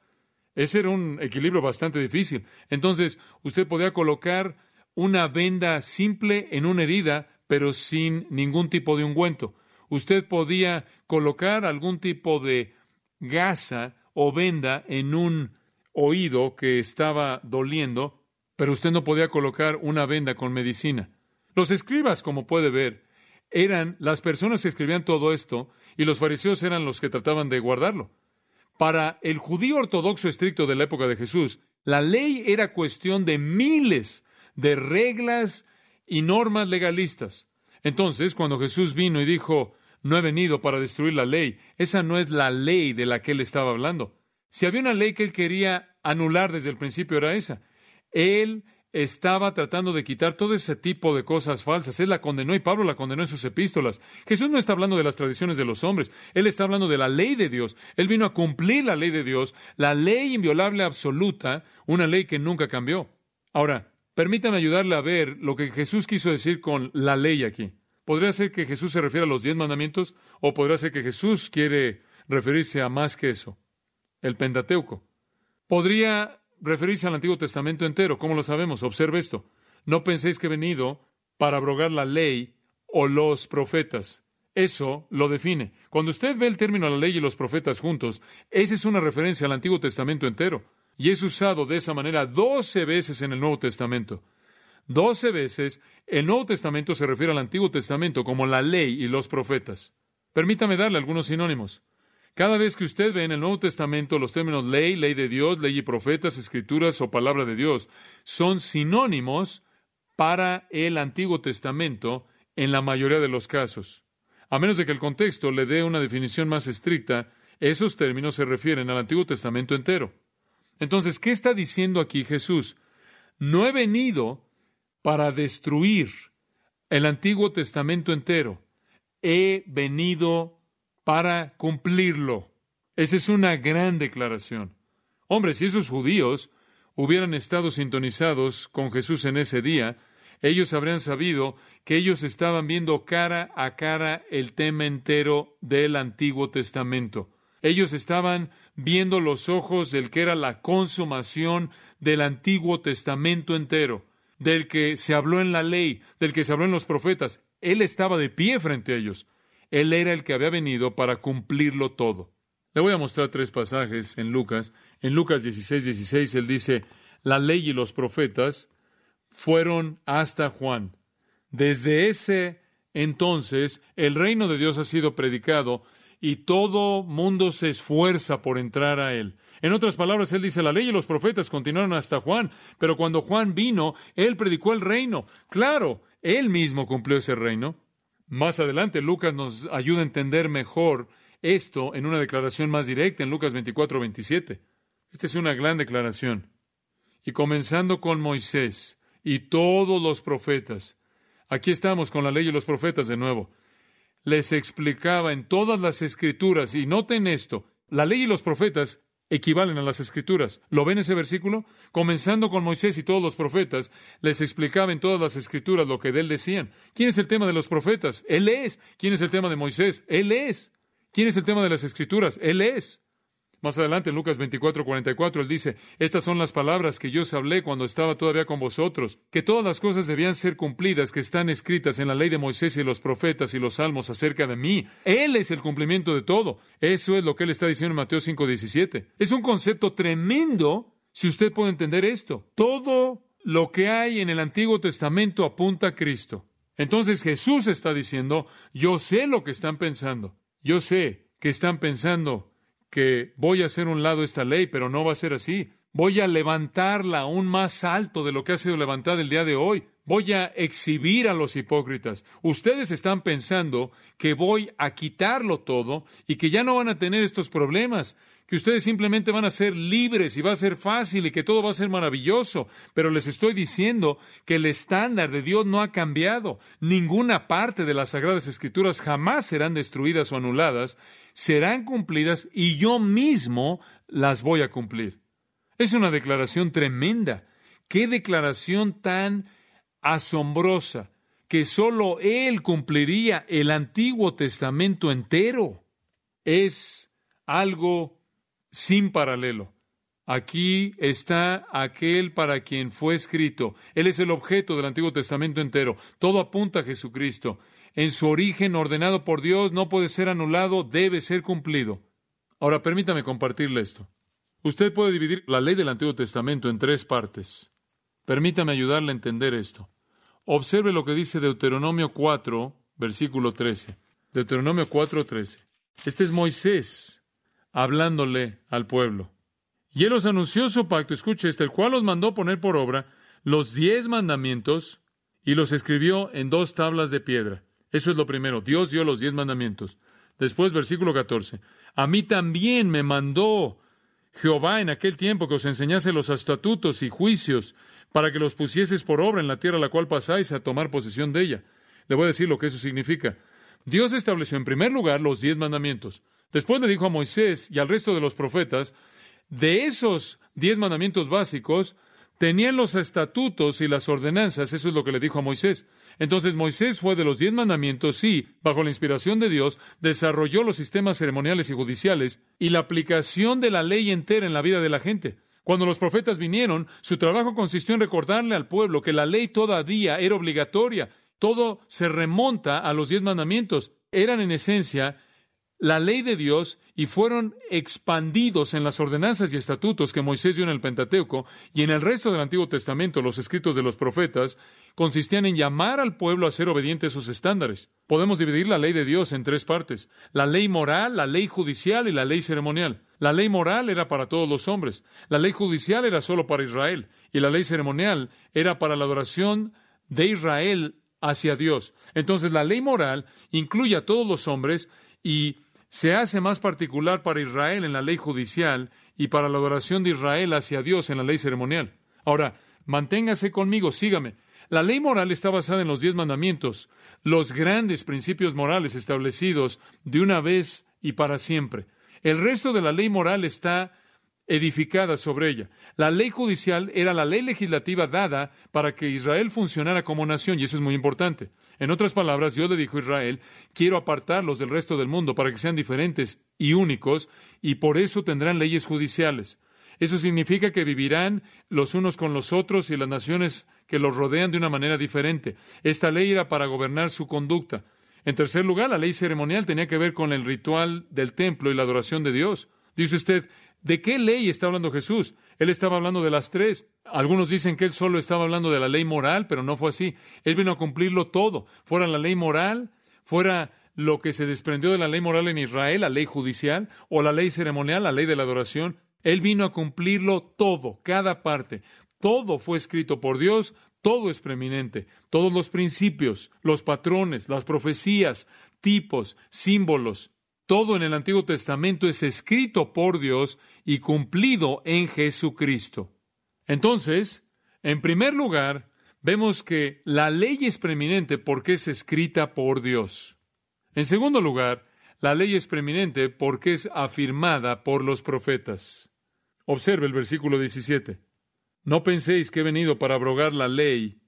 Ese era un equilibrio bastante difícil. Entonces, usted podía colocar una venda simple en una herida, pero sin ningún tipo de ungüento. Usted podía colocar algún tipo de gasa o venda en un oído que estaba doliendo, pero usted no podía colocar una venda con medicina. Los escribas, como puede ver, eran las personas que escribían todo esto y los fariseos eran los que trataban de guardarlo. Para el judío ortodoxo estricto de la época de Jesús, la ley era cuestión de miles de reglas y normas legalistas. Entonces, cuando Jesús vino y dijo, no he venido para destruir la ley, esa no es la ley de la que él estaba hablando. Si había una ley que él quería anular desde el principio era esa. Él estaba tratando de quitar todo ese tipo de cosas falsas. Él la condenó y Pablo la condenó en sus epístolas. Jesús no está hablando de las tradiciones de los hombres, Él está hablando de la ley de Dios. Él vino a cumplir la ley de Dios, la ley inviolable absoluta, una ley que nunca cambió. Ahora, Permítanme ayudarle a ver lo que Jesús quiso decir con la ley aquí. Podría ser que Jesús se refiere a los diez mandamientos o podría ser que Jesús quiere referirse a más que eso, el Pentateuco. Podría referirse al Antiguo Testamento entero, ¿cómo lo sabemos? Observe esto. No penséis que he venido para abrogar la ley o los profetas. Eso lo define. Cuando usted ve el término la ley y los profetas juntos, esa es una referencia al Antiguo Testamento entero y es usado de esa manera doce veces en el Nuevo Testamento. Doce veces el Nuevo Testamento se refiere al Antiguo Testamento como la ley y los profetas. Permítame darle algunos sinónimos. Cada vez que usted ve en el Nuevo Testamento los términos ley, ley de Dios, ley y profetas, escrituras o palabra de Dios, son sinónimos para el Antiguo Testamento en la mayoría de los casos. A menos de que el contexto le dé una definición más estricta, esos términos se refieren al Antiguo Testamento entero. Entonces, ¿qué está diciendo aquí Jesús? No he venido para destruir el Antiguo Testamento entero. He venido para cumplirlo. Esa es una gran declaración. Hombre, si esos judíos hubieran estado sintonizados con Jesús en ese día, ellos habrían sabido que ellos estaban viendo cara a cara el tema entero del Antiguo Testamento. Ellos estaban viendo los ojos del que era la consumación del Antiguo Testamento entero del que se habló en la ley, del que se habló en los profetas. Él estaba de pie frente a ellos. Él era el que había venido para cumplirlo todo. Le voy a mostrar tres pasajes en Lucas. En Lucas 16, 16, él dice, la ley y los profetas fueron hasta Juan. Desde ese entonces el reino de Dios ha sido predicado y todo mundo se esfuerza por entrar a él. En otras palabras, él dice, la ley y los profetas continuaron hasta Juan, pero cuando Juan vino, él predicó el reino. Claro, él mismo cumplió ese reino. Más adelante, Lucas nos ayuda a entender mejor esto en una declaración más directa en Lucas 24, 27. Esta es una gran declaración. Y comenzando con Moisés y todos los profetas, aquí estamos con la ley y los profetas de nuevo, les explicaba en todas las escrituras, y noten esto, la ley y los profetas equivalen a las escrituras. ¿Lo ven ese versículo? Comenzando con Moisés y todos los profetas, les explicaba en todas las escrituras lo que de él decían. ¿Quién es el tema de los profetas? Él es. ¿Quién es el tema de Moisés? Él es. ¿Quién es el tema de las escrituras? Él es. Más adelante, en Lucas 24, 44, él dice, Estas son las palabras que yo os hablé cuando estaba todavía con vosotros, que todas las cosas debían ser cumplidas que están escritas en la ley de Moisés y los profetas y los salmos acerca de mí. Él es el cumplimiento de todo. Eso es lo que él está diciendo en Mateo 5, 17. Es un concepto tremendo si usted puede entender esto. Todo lo que hay en el Antiguo Testamento apunta a Cristo. Entonces Jesús está diciendo, yo sé lo que están pensando. Yo sé que están pensando que voy a hacer un lado esta ley, pero no va a ser así. Voy a levantarla aún más alto de lo que ha sido levantada el día de hoy. Voy a exhibir a los hipócritas. Ustedes están pensando que voy a quitarlo todo y que ya no van a tener estos problemas, que ustedes simplemente van a ser libres y va a ser fácil y que todo va a ser maravilloso. Pero les estoy diciendo que el estándar de Dios no ha cambiado. Ninguna parte de las Sagradas Escrituras jamás serán destruidas o anuladas serán cumplidas y yo mismo las voy a cumplir. Es una declaración tremenda. Qué declaración tan asombrosa que sólo Él cumpliría el Antiguo Testamento entero. Es algo sin paralelo. Aquí está aquel para quien fue escrito. Él es el objeto del Antiguo Testamento entero. Todo apunta a Jesucristo en su origen ordenado por Dios, no puede ser anulado, debe ser cumplido. Ahora permítame compartirle esto. Usted puede dividir la ley del Antiguo Testamento en tres partes. Permítame ayudarle a entender esto. Observe lo que dice Deuteronomio 4, versículo 13. Deuteronomio 4, 13. Este es Moisés hablándole al pueblo. Y él os anunció su pacto, escuche este, el cual os mandó poner por obra los diez mandamientos y los escribió en dos tablas de piedra. Eso es lo primero. Dios dio los diez mandamientos. Después, versículo 14. A mí también me mandó Jehová en aquel tiempo que os enseñase los estatutos y juicios para que los pusieses por obra en la tierra a la cual pasáis a tomar posesión de ella. Le voy a decir lo que eso significa. Dios estableció en primer lugar los diez mandamientos. Después le dijo a Moisés y al resto de los profetas, de esos diez mandamientos básicos, tenían los estatutos y las ordenanzas, eso es lo que le dijo a Moisés. Entonces Moisés fue de los diez mandamientos y, bajo la inspiración de Dios, desarrolló los sistemas ceremoniales y judiciales y la aplicación de la ley entera en la vida de la gente. Cuando los profetas vinieron, su trabajo consistió en recordarle al pueblo que la ley todavía era obligatoria. Todo se remonta a los diez mandamientos. Eran en esencia la ley de Dios y fueron expandidos en las ordenanzas y estatutos que Moisés dio en el Pentateuco y en el resto del Antiguo Testamento, los escritos de los profetas, consistían en llamar al pueblo a ser obediente a sus estándares. Podemos dividir la ley de Dios en tres partes, la ley moral, la ley judicial y la ley ceremonial. La ley moral era para todos los hombres, la ley judicial era solo para Israel y la ley ceremonial era para la adoración de Israel hacia Dios. Entonces la ley moral incluye a todos los hombres y se hace más particular para Israel en la ley judicial y para la adoración de Israel hacia Dios en la ley ceremonial. Ahora, manténgase conmigo, sígame. La ley moral está basada en los diez mandamientos, los grandes principios morales establecidos de una vez y para siempre. El resto de la ley moral está edificada sobre ella. La ley judicial era la ley legislativa dada para que Israel funcionara como nación, y eso es muy importante. En otras palabras, Dios le dijo a Israel, quiero apartarlos del resto del mundo para que sean diferentes y únicos, y por eso tendrán leyes judiciales. Eso significa que vivirán los unos con los otros y las naciones que los rodean de una manera diferente. Esta ley era para gobernar su conducta. En tercer lugar, la ley ceremonial tenía que ver con el ritual del templo y la adoración de Dios. Dice usted, ¿De qué ley está hablando Jesús? Él estaba hablando de las tres. Algunos dicen que él solo estaba hablando de la ley moral, pero no fue así. Él vino a cumplirlo todo. Fuera la ley moral, fuera lo que se desprendió de la ley moral en Israel, la ley judicial, o la ley ceremonial, la ley de la adoración. Él vino a cumplirlo todo, cada parte. Todo fue escrito por Dios, todo es preeminente. Todos los principios, los patrones, las profecías, tipos, símbolos, todo en el Antiguo Testamento es escrito por Dios y cumplido en Jesucristo. Entonces, en primer lugar, vemos que la ley es preeminente porque es escrita por Dios. En segundo lugar, la ley es preeminente porque es afirmada por los profetas. Observe el versículo 17. No penséis que he venido para abrogar la ley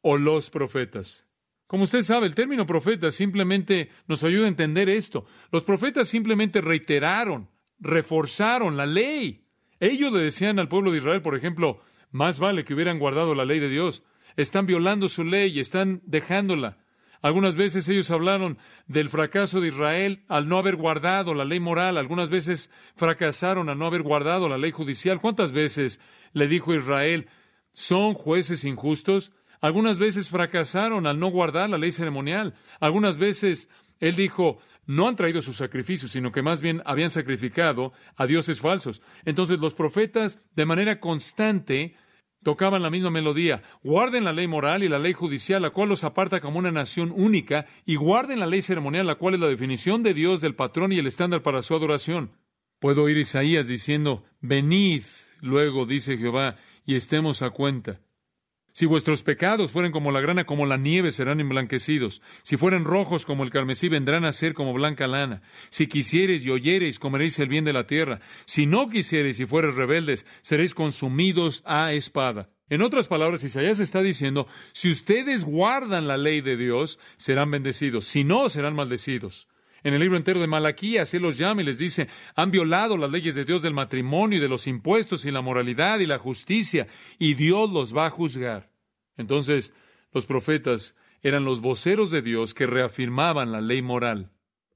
o los profetas. Como usted sabe, el término profeta simplemente nos ayuda a entender esto. Los profetas simplemente reiteraron, reforzaron la ley. Ellos le decían al pueblo de Israel, por ejemplo, más vale que hubieran guardado la ley de Dios. Están violando su ley están dejándola. Algunas veces ellos hablaron del fracaso de Israel al no haber guardado la ley moral. Algunas veces fracasaron al no haber guardado la ley judicial. ¿Cuántas veces le dijo Israel, son jueces injustos? Algunas veces fracasaron al no guardar la ley ceremonial. Algunas veces él dijo, no han traído sus sacrificios, sino que más bien habían sacrificado a dioses falsos. Entonces los profetas, de manera constante, tocaban la misma melodía. Guarden la ley moral y la ley judicial, la cual los aparta como una nación única, y guarden la ley ceremonial, la cual es la definición de Dios, del patrón y el estándar para su adoración. Puedo oír Isaías diciendo, venid, luego dice Jehová, y estemos a cuenta. Si vuestros pecados fueren como la grana, como la nieve, serán emblanquecidos. Si fueren rojos como el carmesí, vendrán a ser como blanca lana. Si quisiereis y oyereis, comeréis el bien de la tierra. Si no quisiereis y fuereis rebeldes, seréis consumidos a espada. En otras palabras, Isaías está diciendo, si ustedes guardan la ley de Dios, serán bendecidos. Si no, serán maldecidos. En el libro entero de Malaquías, Él los llama y les dice, han violado las leyes de Dios del matrimonio y de los impuestos y la moralidad y la justicia, y Dios los va a juzgar. Entonces, los profetas eran los voceros de Dios que reafirmaban la ley moral.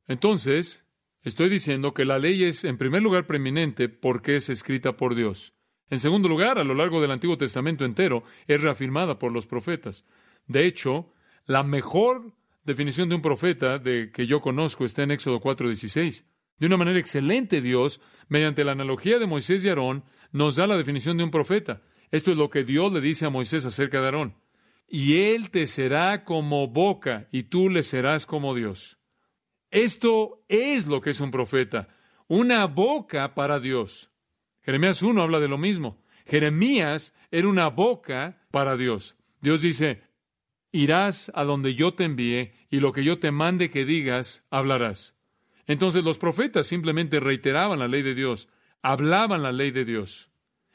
Entonces, estoy diciendo que la ley es, en primer lugar, preeminente porque es escrita por Dios. En segundo lugar, a lo largo del Antiguo Testamento entero, es reafirmada por los profetas. De hecho, la mejor definición de un profeta de que yo conozco está en Éxodo 4:16. De una manera excelente Dios, mediante la analogía de Moisés y Aarón, nos da la definición de un profeta. Esto es lo que Dios le dice a Moisés acerca de Aarón. Y él te será como boca y tú le serás como Dios. Esto es lo que es un profeta, una boca para Dios. Jeremías 1 habla de lo mismo. Jeremías era una boca para Dios. Dios dice, irás a donde yo te envíe y lo que yo te mande que digas, hablarás. Entonces los profetas simplemente reiteraban la ley de Dios, hablaban la ley de Dios.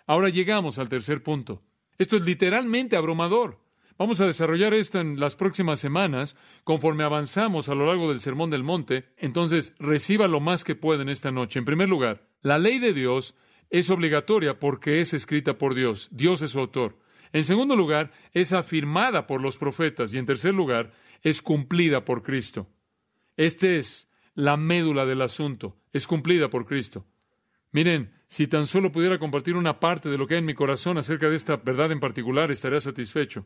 Ahora llegamos al tercer punto. Esto es literalmente abrumador. Vamos a desarrollar esto en las próximas semanas, conforme avanzamos a lo largo del Sermón del Monte. Entonces, reciba lo más que pueden esta noche. En primer lugar, la ley de Dios es obligatoria porque es escrita por Dios. Dios es su autor. En segundo lugar, es afirmada por los profetas. Y en tercer lugar, es cumplida por Cristo. Este es la médula del asunto. Es cumplida por Cristo. Miren, si tan solo pudiera compartir una parte de lo que hay en mi corazón acerca de esta verdad en particular, estaría satisfecho.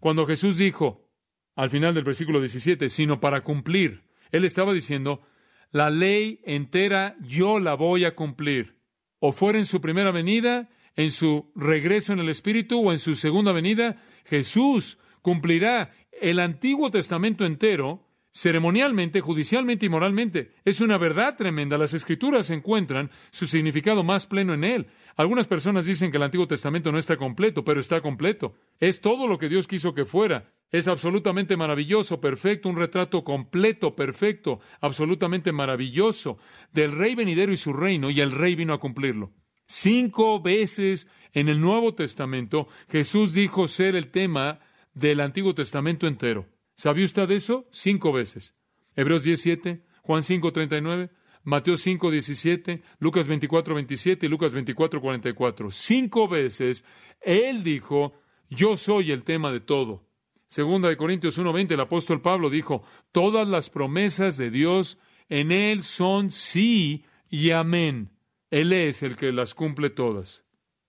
Cuando Jesús dijo, al final del versículo 17, sino para cumplir, Él estaba diciendo, la ley entera yo la voy a cumplir. O fuera en su primera venida, en su regreso en el Espíritu o en su segunda venida, Jesús cumplirá el Antiguo Testamento entero ceremonialmente, judicialmente y moralmente. Es una verdad tremenda. Las escrituras encuentran su significado más pleno en él. Algunas personas dicen que el Antiguo Testamento no está completo, pero está completo. Es todo lo que Dios quiso que fuera. Es absolutamente maravilloso, perfecto, un retrato completo, perfecto, absolutamente maravilloso del rey venidero y su reino, y el rey vino a cumplirlo. Cinco veces en el Nuevo Testamento Jesús dijo ser el tema del Antiguo Testamento entero. ¿Sabía usted eso? Cinco veces. Hebreos 17, Juan 5, 39, Mateo 5, 17, Lucas 24, 27 y Lucas 24, 44. Cinco veces Él dijo, yo soy el tema de todo. Segunda de Corintios 1, 20, el apóstol Pablo dijo, todas las promesas de Dios en Él son sí y amén. Él es el que las cumple todas.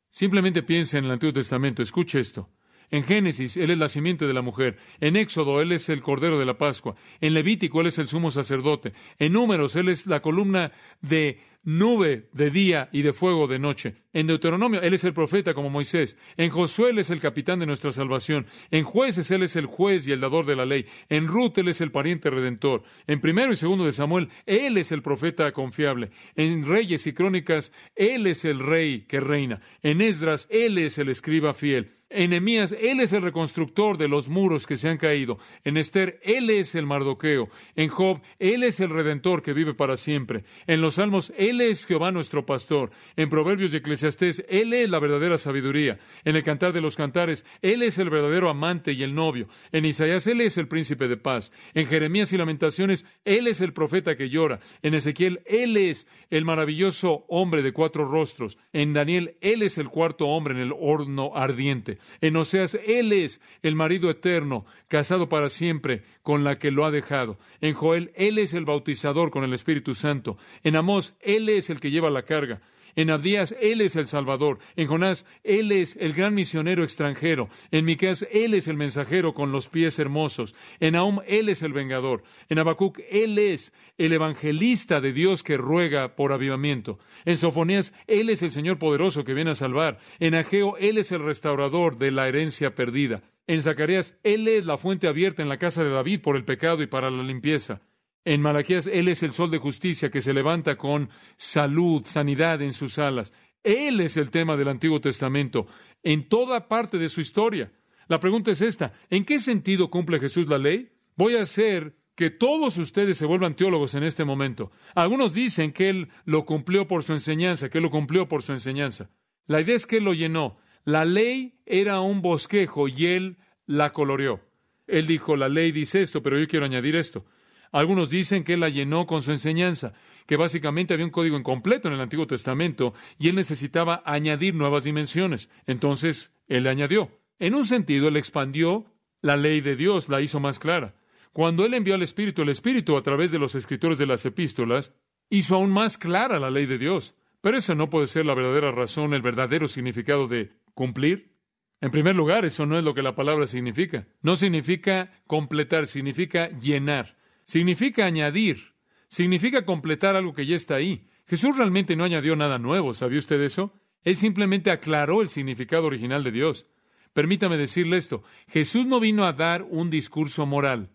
Simplemente piensa en el Antiguo Testamento, escuche esto. En Génesis, Él es la simiente de la mujer. En Éxodo, Él es el Cordero de la Pascua. En Levítico, Él es el sumo sacerdote. En Números, Él es la columna de nube de día y de fuego de noche. En Deuteronomio, Él es el profeta como Moisés. En Josué, Él es el capitán de nuestra salvación. En Jueces, Él es el juez y el dador de la ley. En Ruth, Él es el pariente redentor. En primero y segundo de Samuel, Él es el profeta confiable. En Reyes y Crónicas, Él es el rey que reina. En Esdras, Él es el escriba fiel. En Emías, Él es el reconstructor de los muros que se han caído. En Esther, Él es el Mardoqueo. En Job, Él es el redentor que vive para siempre. En los Salmos, Él es Jehová nuestro pastor. En Proverbios y Eclesiastés, Él es la verdadera sabiduría. En el Cantar de los Cantares, Él es el verdadero amante y el novio. En Isaías, Él es el príncipe de paz. En Jeremías y Lamentaciones, Él es el profeta que llora. En Ezequiel, Él es el maravilloso hombre de cuatro rostros. En Daniel, Él es el cuarto hombre en el horno ardiente. En Oseas, Él es el marido eterno, casado para siempre con la que lo ha dejado. En Joel, Él es el bautizador con el Espíritu Santo. En Amós, Él es el que lleva la carga. En Abdías, Él es el Salvador. En Jonás, Él es el gran misionero extranjero. En Miqueas, Él es el mensajero con los pies hermosos. En Ahum, Él es el vengador. En Habacuc, Él es el evangelista de Dios que ruega por avivamiento. En Sofonías, Él es el Señor poderoso que viene a salvar. En Ageo, Él es el restaurador de la herencia perdida. En Zacarías, Él es la fuente abierta en la casa de David por el pecado y para la limpieza. En Malaquías, Él es el sol de justicia que se levanta con salud, sanidad en sus alas. Él es el tema del Antiguo Testamento en toda parte de su historia. La pregunta es esta, ¿en qué sentido cumple Jesús la ley? Voy a hacer que todos ustedes se vuelvan teólogos en este momento. Algunos dicen que Él lo cumplió por su enseñanza, que lo cumplió por su enseñanza. La idea es que Él lo llenó. La ley era un bosquejo y Él la coloreó. Él dijo, la ley dice esto, pero yo quiero añadir esto. Algunos dicen que él la llenó con su enseñanza, que básicamente había un código incompleto en el Antiguo Testamento y él necesitaba añadir nuevas dimensiones. Entonces, él le añadió. En un sentido, él expandió la ley de Dios, la hizo más clara. Cuando él envió al Espíritu, el Espíritu, a través de los escritores de las epístolas, hizo aún más clara la ley de Dios. Pero eso no puede ser la verdadera razón, el verdadero significado de cumplir. En primer lugar, eso no es lo que la palabra significa. No significa completar, significa llenar significa añadir, significa completar algo que ya está ahí. Jesús realmente no añadió nada nuevo, ¿sabía usted eso? Él simplemente aclaró el significado original de Dios. Permítame decirle esto, Jesús no vino a dar un discurso moral.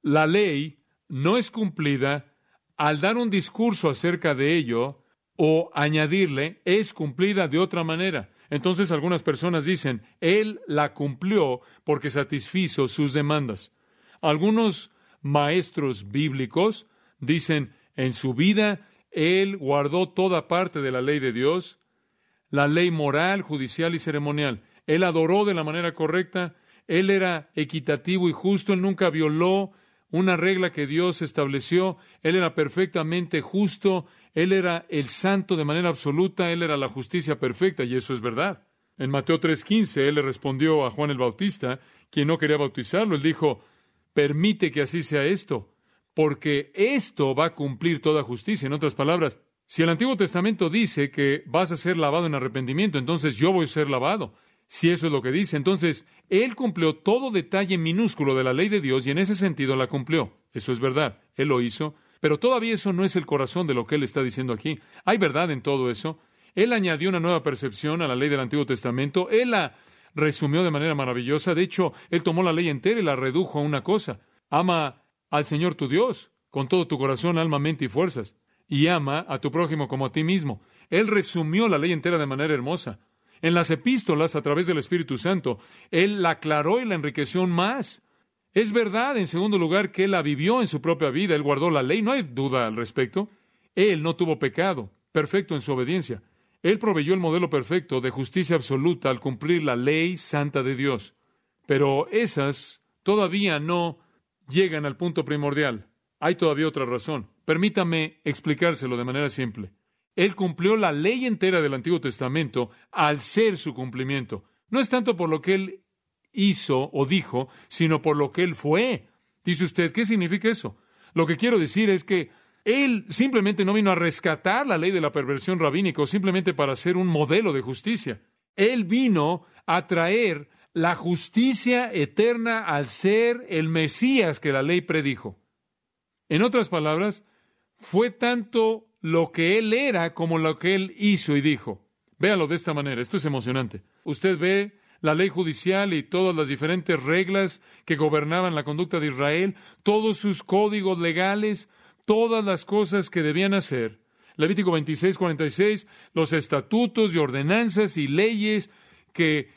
La ley no es cumplida al dar un discurso acerca de ello o añadirle, es cumplida de otra manera. Entonces algunas personas dicen, Él la cumplió porque satisfizo sus demandas. Algunos maestros bíblicos dicen, en su vida él guardó toda parte de la ley de Dios, la ley moral, judicial y ceremonial. Él adoró de la manera correcta, él era equitativo y justo, él nunca violó una regla que Dios estableció, él era perfectamente justo, él era el santo de manera absoluta, él era la justicia perfecta, y eso es verdad. En Mateo 3:15, él le respondió a Juan el Bautista, quien no quería bautizarlo, él dijo, permite que así sea esto, porque esto va a cumplir toda justicia. En otras palabras, si el Antiguo Testamento dice que vas a ser lavado en arrepentimiento, entonces yo voy a ser lavado. Si eso es lo que dice, entonces Él cumplió todo detalle minúsculo de la ley de Dios y en ese sentido la cumplió. Eso es verdad. Él lo hizo. Pero todavía eso no es el corazón de lo que Él está diciendo aquí. Hay verdad en todo eso. Él añadió una nueva percepción a la ley del Antiguo Testamento. Él la resumió de manera maravillosa. De hecho, Él tomó la ley entera y la redujo a una cosa. Ama al Señor tu Dios con todo tu corazón, alma, mente y fuerzas. Y ama a tu prójimo como a ti mismo. Él resumió la ley entera de manera hermosa. En las epístolas, a través del Espíritu Santo, Él la aclaró y la enriqueció más. Es verdad, en segundo lugar, que Él la vivió en su propia vida. Él guardó la ley, no hay duda al respecto. Él no tuvo pecado, perfecto en su obediencia. Él proveyó el modelo perfecto de justicia absoluta al cumplir la ley santa de Dios. Pero esas todavía no llegan al punto primordial. Hay todavía otra razón. Permítame explicárselo de manera simple. Él cumplió la ley entera del Antiguo Testamento al ser su cumplimiento. No es tanto por lo que él hizo o dijo, sino por lo que él fue. Dice usted, ¿qué significa eso? Lo que quiero decir es que él simplemente no vino a rescatar la ley de la perversión rabínica simplemente para ser un modelo de justicia. Él vino a traer la justicia eterna al ser el Mesías que la ley predijo. En otras palabras, fue tanto lo que él era como lo que él hizo y dijo. Véalo de esta manera, esto es emocionante. Usted ve la ley judicial y todas las diferentes reglas que gobernaban la conducta de Israel, todos sus códigos legales, todas las cosas que debían hacer. Levítico 26, 46, los estatutos y ordenanzas y leyes que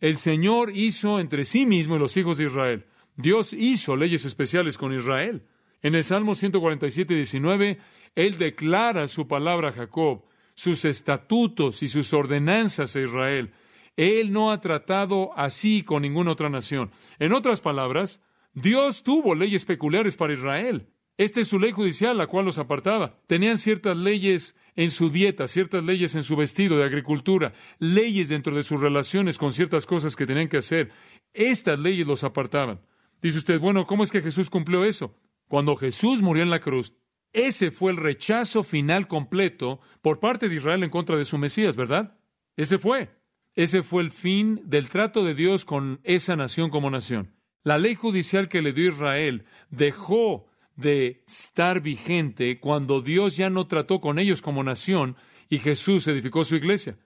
el Señor hizo entre sí mismo y los hijos de Israel. Dios hizo leyes especiales con Israel. En el Salmo 147, 19, Él declara su palabra a Jacob, sus estatutos y sus ordenanzas a Israel. Él no ha tratado así con ninguna otra nación. En otras palabras, Dios tuvo leyes peculiares para Israel. Esta es su ley judicial, la cual los apartaba. Tenían ciertas leyes en su dieta, ciertas leyes en su vestido de agricultura, leyes dentro de sus relaciones con ciertas cosas que tenían que hacer. Estas leyes los apartaban. Dice usted, bueno, ¿cómo es que Jesús cumplió eso? Cuando Jesús murió en la cruz, ese fue el rechazo final completo por parte de Israel en contra de su Mesías, ¿verdad? Ese fue. Ese fue el fin del trato de Dios con esa nación como nación. La ley judicial que le dio Israel dejó de estar vigente cuando Dios ya no trató con ellos como nación y Jesús edificó su iglesia.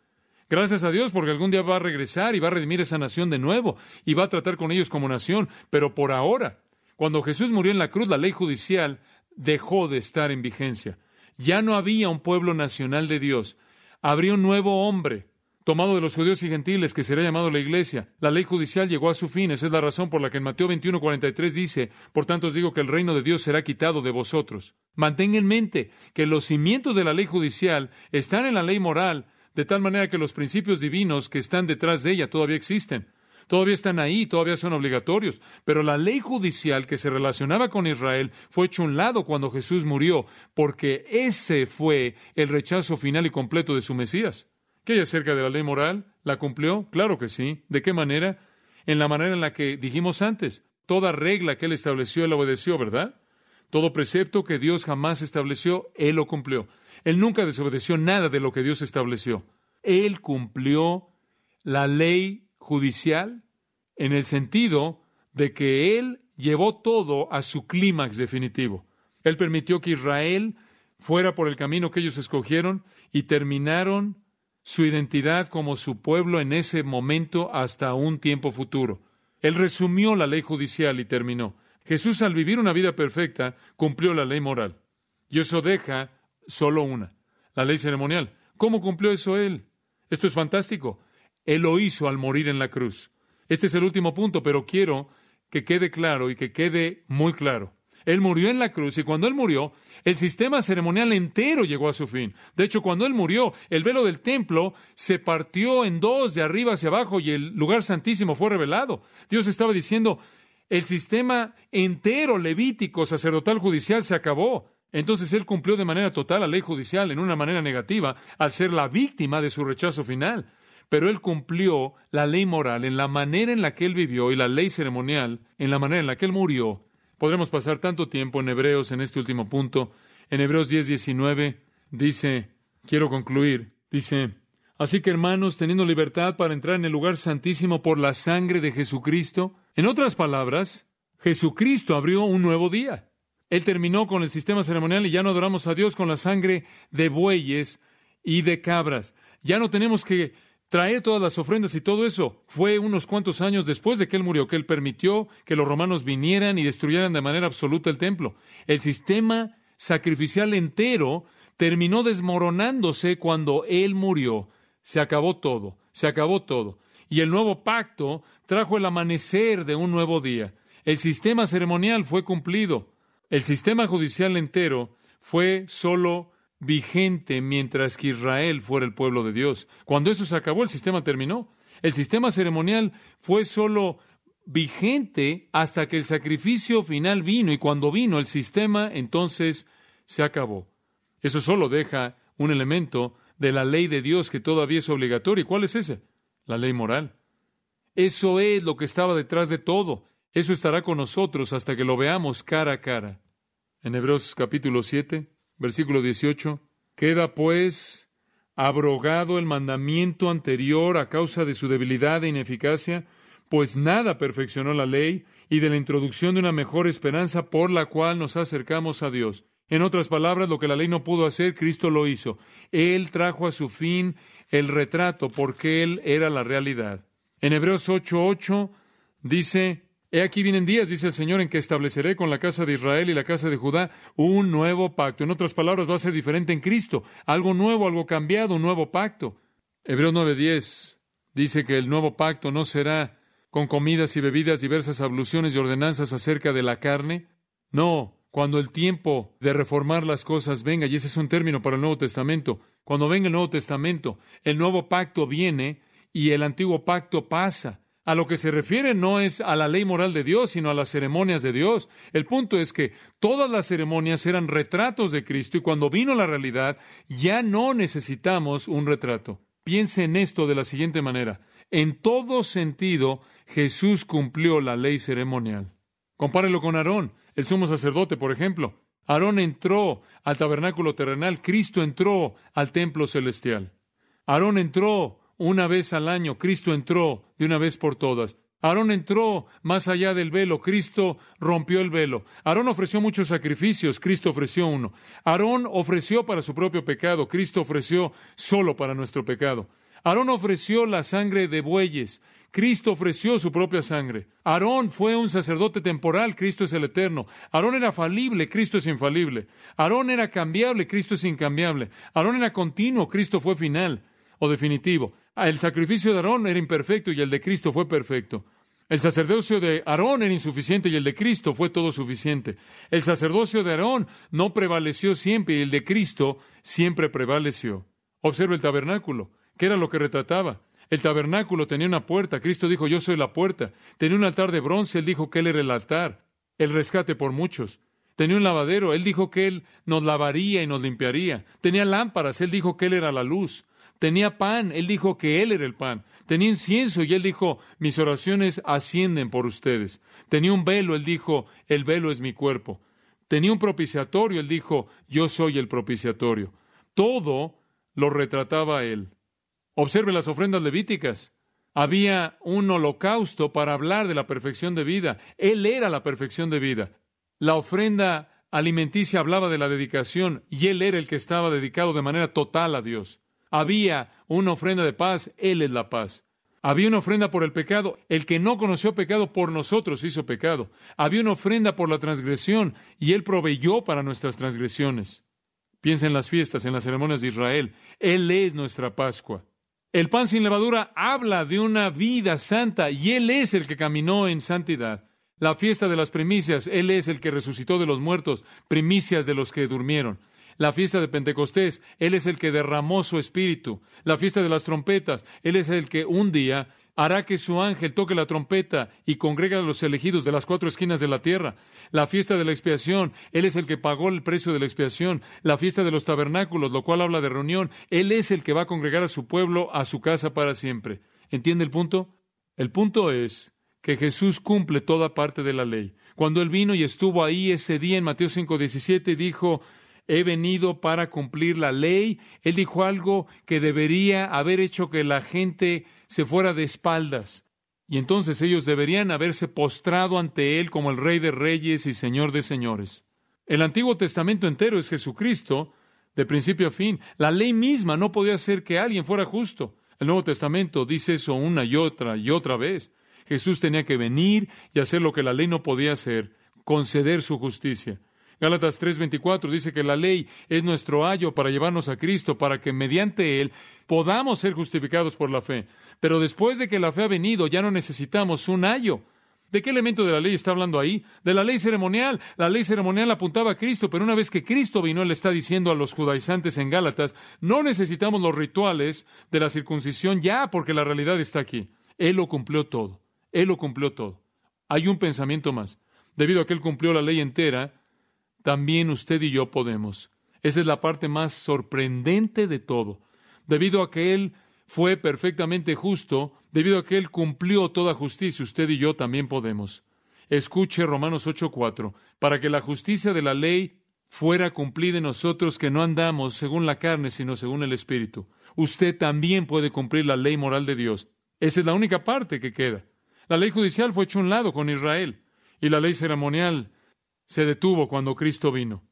Gracias a Dios porque algún día va a regresar y va a redimir esa nación de nuevo y va a tratar con ellos como nación, pero por ahora, cuando Jesús murió en la cruz, la ley judicial dejó de estar en vigencia. Ya no había un pueblo nacional de Dios, habría un nuevo hombre, tomado de los judíos y gentiles, que será llamado la iglesia. La ley judicial llegó a su fin. Esa es la razón por la que en Mateo 21, 43 dice, por tanto os digo que el reino de Dios será quitado de vosotros. Mantenga en mente que los cimientos de la ley judicial están en la ley moral, de tal manera que los principios divinos que están detrás de ella todavía existen. Todavía están ahí, todavía son obligatorios, pero la ley judicial que se relacionaba con Israel fue hecho un lado cuando Jesús murió, porque ese fue el rechazo final y completo de su Mesías. ¿Qué hay acerca de la ley moral? ¿La cumplió? Claro que sí. ¿De qué manera? En la manera en la que dijimos antes. Toda regla que él estableció, él obedeció, ¿verdad? Todo precepto que Dios jamás estableció, él lo cumplió. Él nunca desobedeció nada de lo que Dios estableció. Él cumplió la ley judicial en el sentido de que él llevó todo a su clímax definitivo. Él permitió que Israel fuera por el camino que ellos escogieron y terminaron su identidad como su pueblo en ese momento hasta un tiempo futuro. Él resumió la ley judicial y terminó. Jesús al vivir una vida perfecta cumplió la ley moral. Y eso deja solo una, la ley ceremonial. ¿Cómo cumplió eso él? Esto es fantástico. Él lo hizo al morir en la cruz. Este es el último punto, pero quiero que quede claro y que quede muy claro. Él murió en la cruz y cuando Él murió, el sistema ceremonial entero llegó a su fin. De hecho, cuando Él murió, el velo del templo se partió en dos de arriba hacia abajo y el lugar santísimo fue revelado. Dios estaba diciendo, el sistema entero levítico, sacerdotal, judicial se acabó. Entonces Él cumplió de manera total la ley judicial en una manera negativa al ser la víctima de su rechazo final pero él cumplió la ley moral en la manera en la que él vivió y la ley ceremonial en la manera en la que él murió Podremos pasar tanto tiempo en Hebreos en este último punto. En Hebreos 10, 19 dice, quiero concluir, dice, así que hermanos, teniendo libertad para entrar en el lugar santísimo por la sangre de Jesucristo, en otras palabras, Jesucristo abrió un nuevo día. Él terminó con el sistema ceremonial y ya no adoramos a Dios con la sangre de bueyes y de cabras. Ya no tenemos que traer todas las ofrendas y todo eso. Fue unos cuantos años después de que Él murió que Él permitió que los romanos vinieran y destruyeran de manera absoluta el templo. El sistema sacrificial entero terminó desmoronándose cuando Él murió. Se acabó todo, se acabó todo. Y el nuevo pacto trajo el amanecer de un nuevo día. El sistema ceremonial fue cumplido. El sistema judicial entero fue solo vigente mientras que Israel fuera el pueblo de Dios. Cuando eso se acabó, el sistema terminó. El sistema ceremonial fue solo vigente hasta que el sacrificio final vino y cuando vino el sistema entonces se acabó. Eso solo deja un elemento de la ley de Dios que todavía es obligatorio. ¿Y cuál es ese? La ley moral. Eso es lo que estaba detrás de todo. Eso estará con nosotros hasta que lo veamos cara a cara. En Hebreos capítulo 7, versículo 18, queda pues abrogado el mandamiento anterior a causa de su debilidad e ineficacia, pues nada perfeccionó la ley y de la introducción de una mejor esperanza por la cual nos acercamos a Dios. En otras palabras, lo que la ley no pudo hacer, Cristo lo hizo. Él trajo a su fin el retrato porque Él era la realidad. En Hebreos 8:8 dice, He aquí vienen días, dice el Señor, en que estableceré con la casa de Israel y la casa de Judá un nuevo pacto. En otras palabras, va a ser diferente en Cristo. Algo nuevo, algo cambiado, un nuevo pacto. Hebreos 9:10 dice que el nuevo pacto no será con comidas y bebidas, diversas abluciones y ordenanzas acerca de la carne. No, cuando el tiempo de reformar las cosas venga, y ese es un término para el Nuevo Testamento, cuando venga el Nuevo Testamento, el nuevo pacto viene y el antiguo pacto pasa. A lo que se refiere no es a la ley moral de Dios, sino a las ceremonias de Dios. El punto es que todas las ceremonias eran retratos de Cristo y cuando vino la realidad ya no necesitamos un retrato. Piense en esto de la siguiente manera. En todo sentido, Jesús cumplió la ley ceremonial. Compárelo con Aarón, el sumo sacerdote, por ejemplo. Aarón entró al tabernáculo terrenal, Cristo entró al templo celestial. Aarón entró una vez al año, Cristo entró de una vez por todas. Aarón entró más allá del velo, Cristo rompió el velo. Aarón ofreció muchos sacrificios, Cristo ofreció uno. Aarón ofreció para su propio pecado, Cristo ofreció solo para nuestro pecado. Aarón ofreció la sangre de bueyes, Cristo ofreció su propia sangre. Aarón fue un sacerdote temporal, Cristo es el eterno. Aarón era falible, Cristo es infalible. Aarón era cambiable, Cristo es incambiable. Aarón era continuo, Cristo fue final o definitivo. El sacrificio de Aarón era imperfecto y el de Cristo fue perfecto. El sacerdocio de Aarón era insuficiente y el de Cristo fue todo suficiente. El sacerdocio de Aarón no prevaleció siempre y el de Cristo siempre prevaleció. Observa el tabernáculo. ¿Qué era lo que retrataba? El tabernáculo tenía una puerta. Cristo dijo, yo soy la puerta. Tenía un altar de bronce. Él dijo que Él era el altar. El rescate por muchos. Tenía un lavadero. Él dijo que Él nos lavaría y nos limpiaría. Tenía lámparas. Él dijo que Él era la luz. Tenía pan, él dijo que él era el pan. Tenía incienso y él dijo, mis oraciones ascienden por ustedes. Tenía un velo, él dijo, el velo es mi cuerpo. Tenía un propiciatorio, él dijo, yo soy el propiciatorio. Todo lo retrataba él. Observe las ofrendas levíticas. Había un holocausto para hablar de la perfección de vida. Él era la perfección de vida. La ofrenda alimenticia hablaba de la dedicación y él era el que estaba dedicado de manera total a Dios. Había una ofrenda de paz, Él es la paz. Había una ofrenda por el pecado, el que no conoció pecado por nosotros hizo pecado. Había una ofrenda por la transgresión y Él proveyó para nuestras transgresiones. Piensa en las fiestas, en las ceremonias de Israel. Él es nuestra Pascua. El pan sin levadura habla de una vida santa y Él es el que caminó en santidad. La fiesta de las primicias, Él es el que resucitó de los muertos, primicias de los que durmieron. La fiesta de Pentecostés, Él es el que derramó su espíritu. La fiesta de las trompetas, Él es el que un día hará que su ángel toque la trompeta y congrega a los elegidos de las cuatro esquinas de la tierra. La fiesta de la expiación, Él es el que pagó el precio de la expiación. La fiesta de los tabernáculos, lo cual habla de reunión, Él es el que va a congregar a su pueblo a su casa para siempre. ¿Entiende el punto? El punto es que Jesús cumple toda parte de la ley. Cuando Él vino y estuvo ahí ese día en Mateo 5:17, dijo, he venido para cumplir la ley. Él dijo algo que debería haber hecho que la gente se fuera de espaldas. Y entonces ellos deberían haberse postrado ante Él como el Rey de Reyes y Señor de Señores. El Antiguo Testamento entero es Jesucristo, de principio a fin. La ley misma no podía hacer que alguien fuera justo. El Nuevo Testamento dice eso una y otra y otra vez. Jesús tenía que venir y hacer lo que la ley no podía hacer, conceder su justicia. Gálatas 3:24 dice que la ley es nuestro ayo para llevarnos a Cristo, para que mediante Él podamos ser justificados por la fe. Pero después de que la fe ha venido, ya no necesitamos un ayo. ¿De qué elemento de la ley está hablando ahí? De la ley ceremonial. La ley ceremonial apuntaba a Cristo, pero una vez que Cristo vino, Él está diciendo a los judaizantes en Gálatas, no necesitamos los rituales de la circuncisión ya, porque la realidad está aquí. Él lo cumplió todo. Él lo cumplió todo. Hay un pensamiento más. Debido a que Él cumplió la ley entera, también usted y yo podemos. Esa es la parte más sorprendente de todo. Debido a que Él fue perfectamente justo, debido a que Él cumplió toda justicia, usted y yo también podemos. Escuche Romanos 8:4, para que la justicia de la ley fuera cumplida en nosotros que no andamos según la carne, sino según el Espíritu. Usted también puede cumplir la ley moral de Dios. Esa es la única parte que queda. La ley judicial fue hecha un lado con Israel, y la ley ceremonial se detuvo cuando Cristo vino.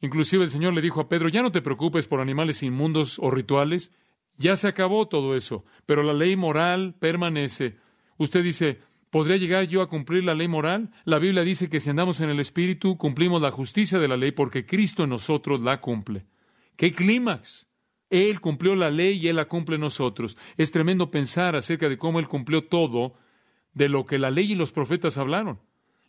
Inclusive el Señor le dijo a Pedro, ya no te preocupes por animales inmundos o rituales, ya se acabó todo eso, pero la ley moral permanece. Usted dice, ¿podría llegar yo a cumplir la ley moral? La Biblia dice que si andamos en el Espíritu, cumplimos la justicia de la ley porque Cristo en nosotros la cumple. ¡Qué clímax! Él cumplió la ley y Él la cumple en nosotros. Es tremendo pensar acerca de cómo Él cumplió todo de lo que la ley y los profetas hablaron.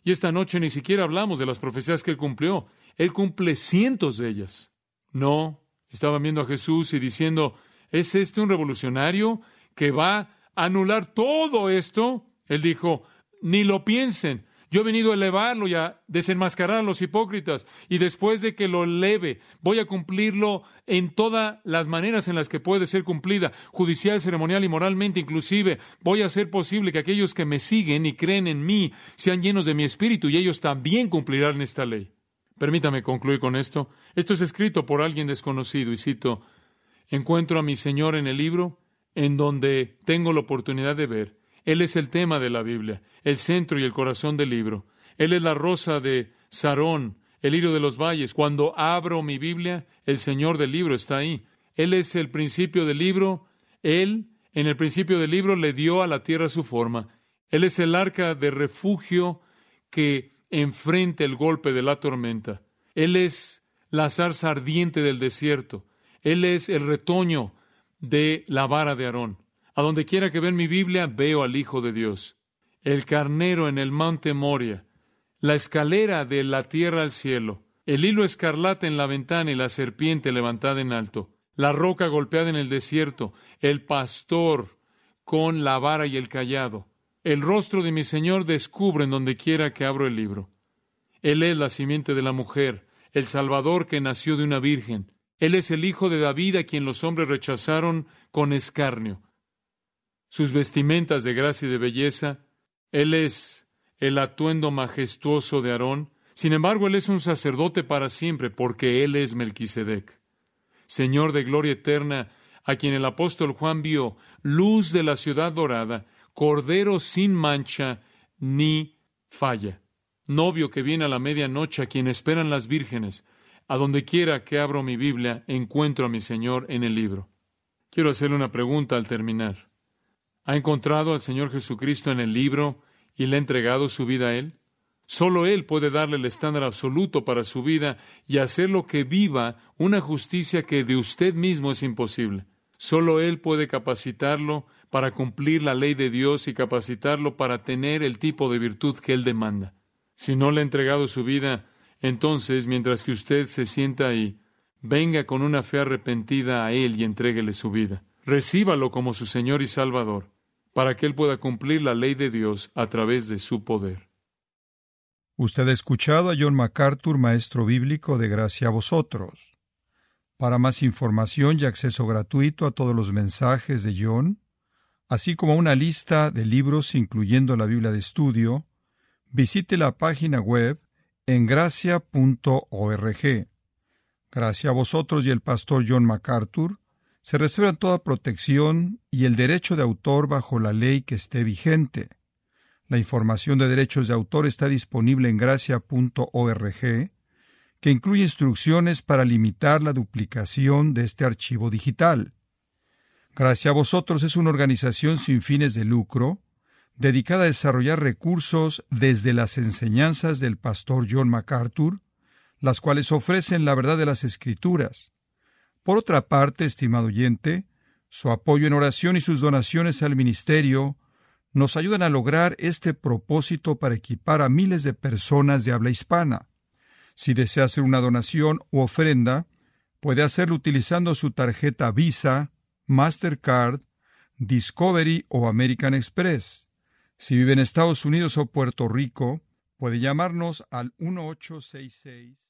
Y esta noche ni siquiera hablamos de las profecías que él cumplió. Él cumple cientos de ellas. No, estaban viendo a Jesús y diciendo, ¿es este un revolucionario que va a anular todo esto? Él dijo, ni lo piensen. Yo he venido a elevarlo y a desenmascarar a los hipócritas, y después de que lo eleve, voy a cumplirlo en todas las maneras en las que puede ser cumplida, judicial, ceremonial y moralmente inclusive. Voy a hacer posible que aquellos que me siguen y creen en mí sean llenos de mi espíritu, y ellos también cumplirán esta ley. Permítame concluir con esto. Esto es escrito por alguien desconocido, y cito, encuentro a mi Señor en el libro, en donde tengo la oportunidad de ver él es el tema de la Biblia, el centro y el corazón del libro. Él es la rosa de Sarón, el lirio de los valles. Cuando abro mi Biblia, el Señor del libro está ahí. Él es el principio del libro. Él, en el principio del libro, le dio a la tierra su forma. Él es el arca de refugio que enfrenta el golpe de la tormenta. Él es la zarza ardiente del desierto. Él es el retoño de la vara de Aarón. A donde quiera que ven mi Biblia, veo al Hijo de Dios. El carnero en el monte Moria, la escalera de la tierra al cielo, el hilo escarlata en la ventana y la serpiente levantada en alto, la roca golpeada en el desierto, el pastor con la vara y el callado. El rostro de mi Señor descubre en donde quiera que abro el libro. Él es la simiente de la mujer, el Salvador que nació de una virgen. Él es el Hijo de David a quien los hombres rechazaron con escarnio sus vestimentas de gracia y de belleza. Él es el atuendo majestuoso de Aarón. Sin embargo, Él es un sacerdote para siempre, porque Él es Melquisedec. Señor de gloria eterna, a quien el apóstol Juan vio, luz de la ciudad dorada, cordero sin mancha ni falla. Novio que viene a la medianoche, a quien esperan las vírgenes. A donde quiera que abro mi Biblia, encuentro a mi Señor en el libro. Quiero hacerle una pregunta al terminar. ¿Ha encontrado al Señor Jesucristo en el libro y le ha entregado su vida a Él? Solo Él puede darle el estándar absoluto para su vida y hacerlo que viva una justicia que de usted mismo es imposible. Solo Él puede capacitarlo para cumplir la ley de Dios y capacitarlo para tener el tipo de virtud que Él demanda. Si no le ha entregado su vida, entonces, mientras que usted se sienta ahí, venga con una fe arrepentida a Él y entréguele su vida recíbalo como su Señor y Salvador, para que Él pueda cumplir la ley de Dios a través de su poder. Usted ha escuchado a John MacArthur, maestro bíblico de gracia a vosotros. Para más información y acceso gratuito a todos los mensajes de John, así como una lista de libros incluyendo la Biblia de estudio, visite la página web en gracia.org. Gracias a vosotros y el pastor John MacArthur, se reservan toda protección y el derecho de autor bajo la ley que esté vigente. La información de derechos de autor está disponible en gracia.org, que incluye instrucciones para limitar la duplicación de este archivo digital. Gracias a vosotros es una organización sin fines de lucro, dedicada a desarrollar recursos desde las enseñanzas del pastor John MacArthur, las cuales ofrecen la verdad de las Escrituras. Por otra parte, estimado oyente, su apoyo en oración y sus donaciones al ministerio nos ayudan a lograr este propósito para equipar a miles de personas de habla hispana. Si desea hacer una donación u ofrenda, puede hacerlo utilizando su tarjeta Visa, Mastercard, Discovery o American Express. Si vive en Estados Unidos o Puerto Rico, puede llamarnos al 1866.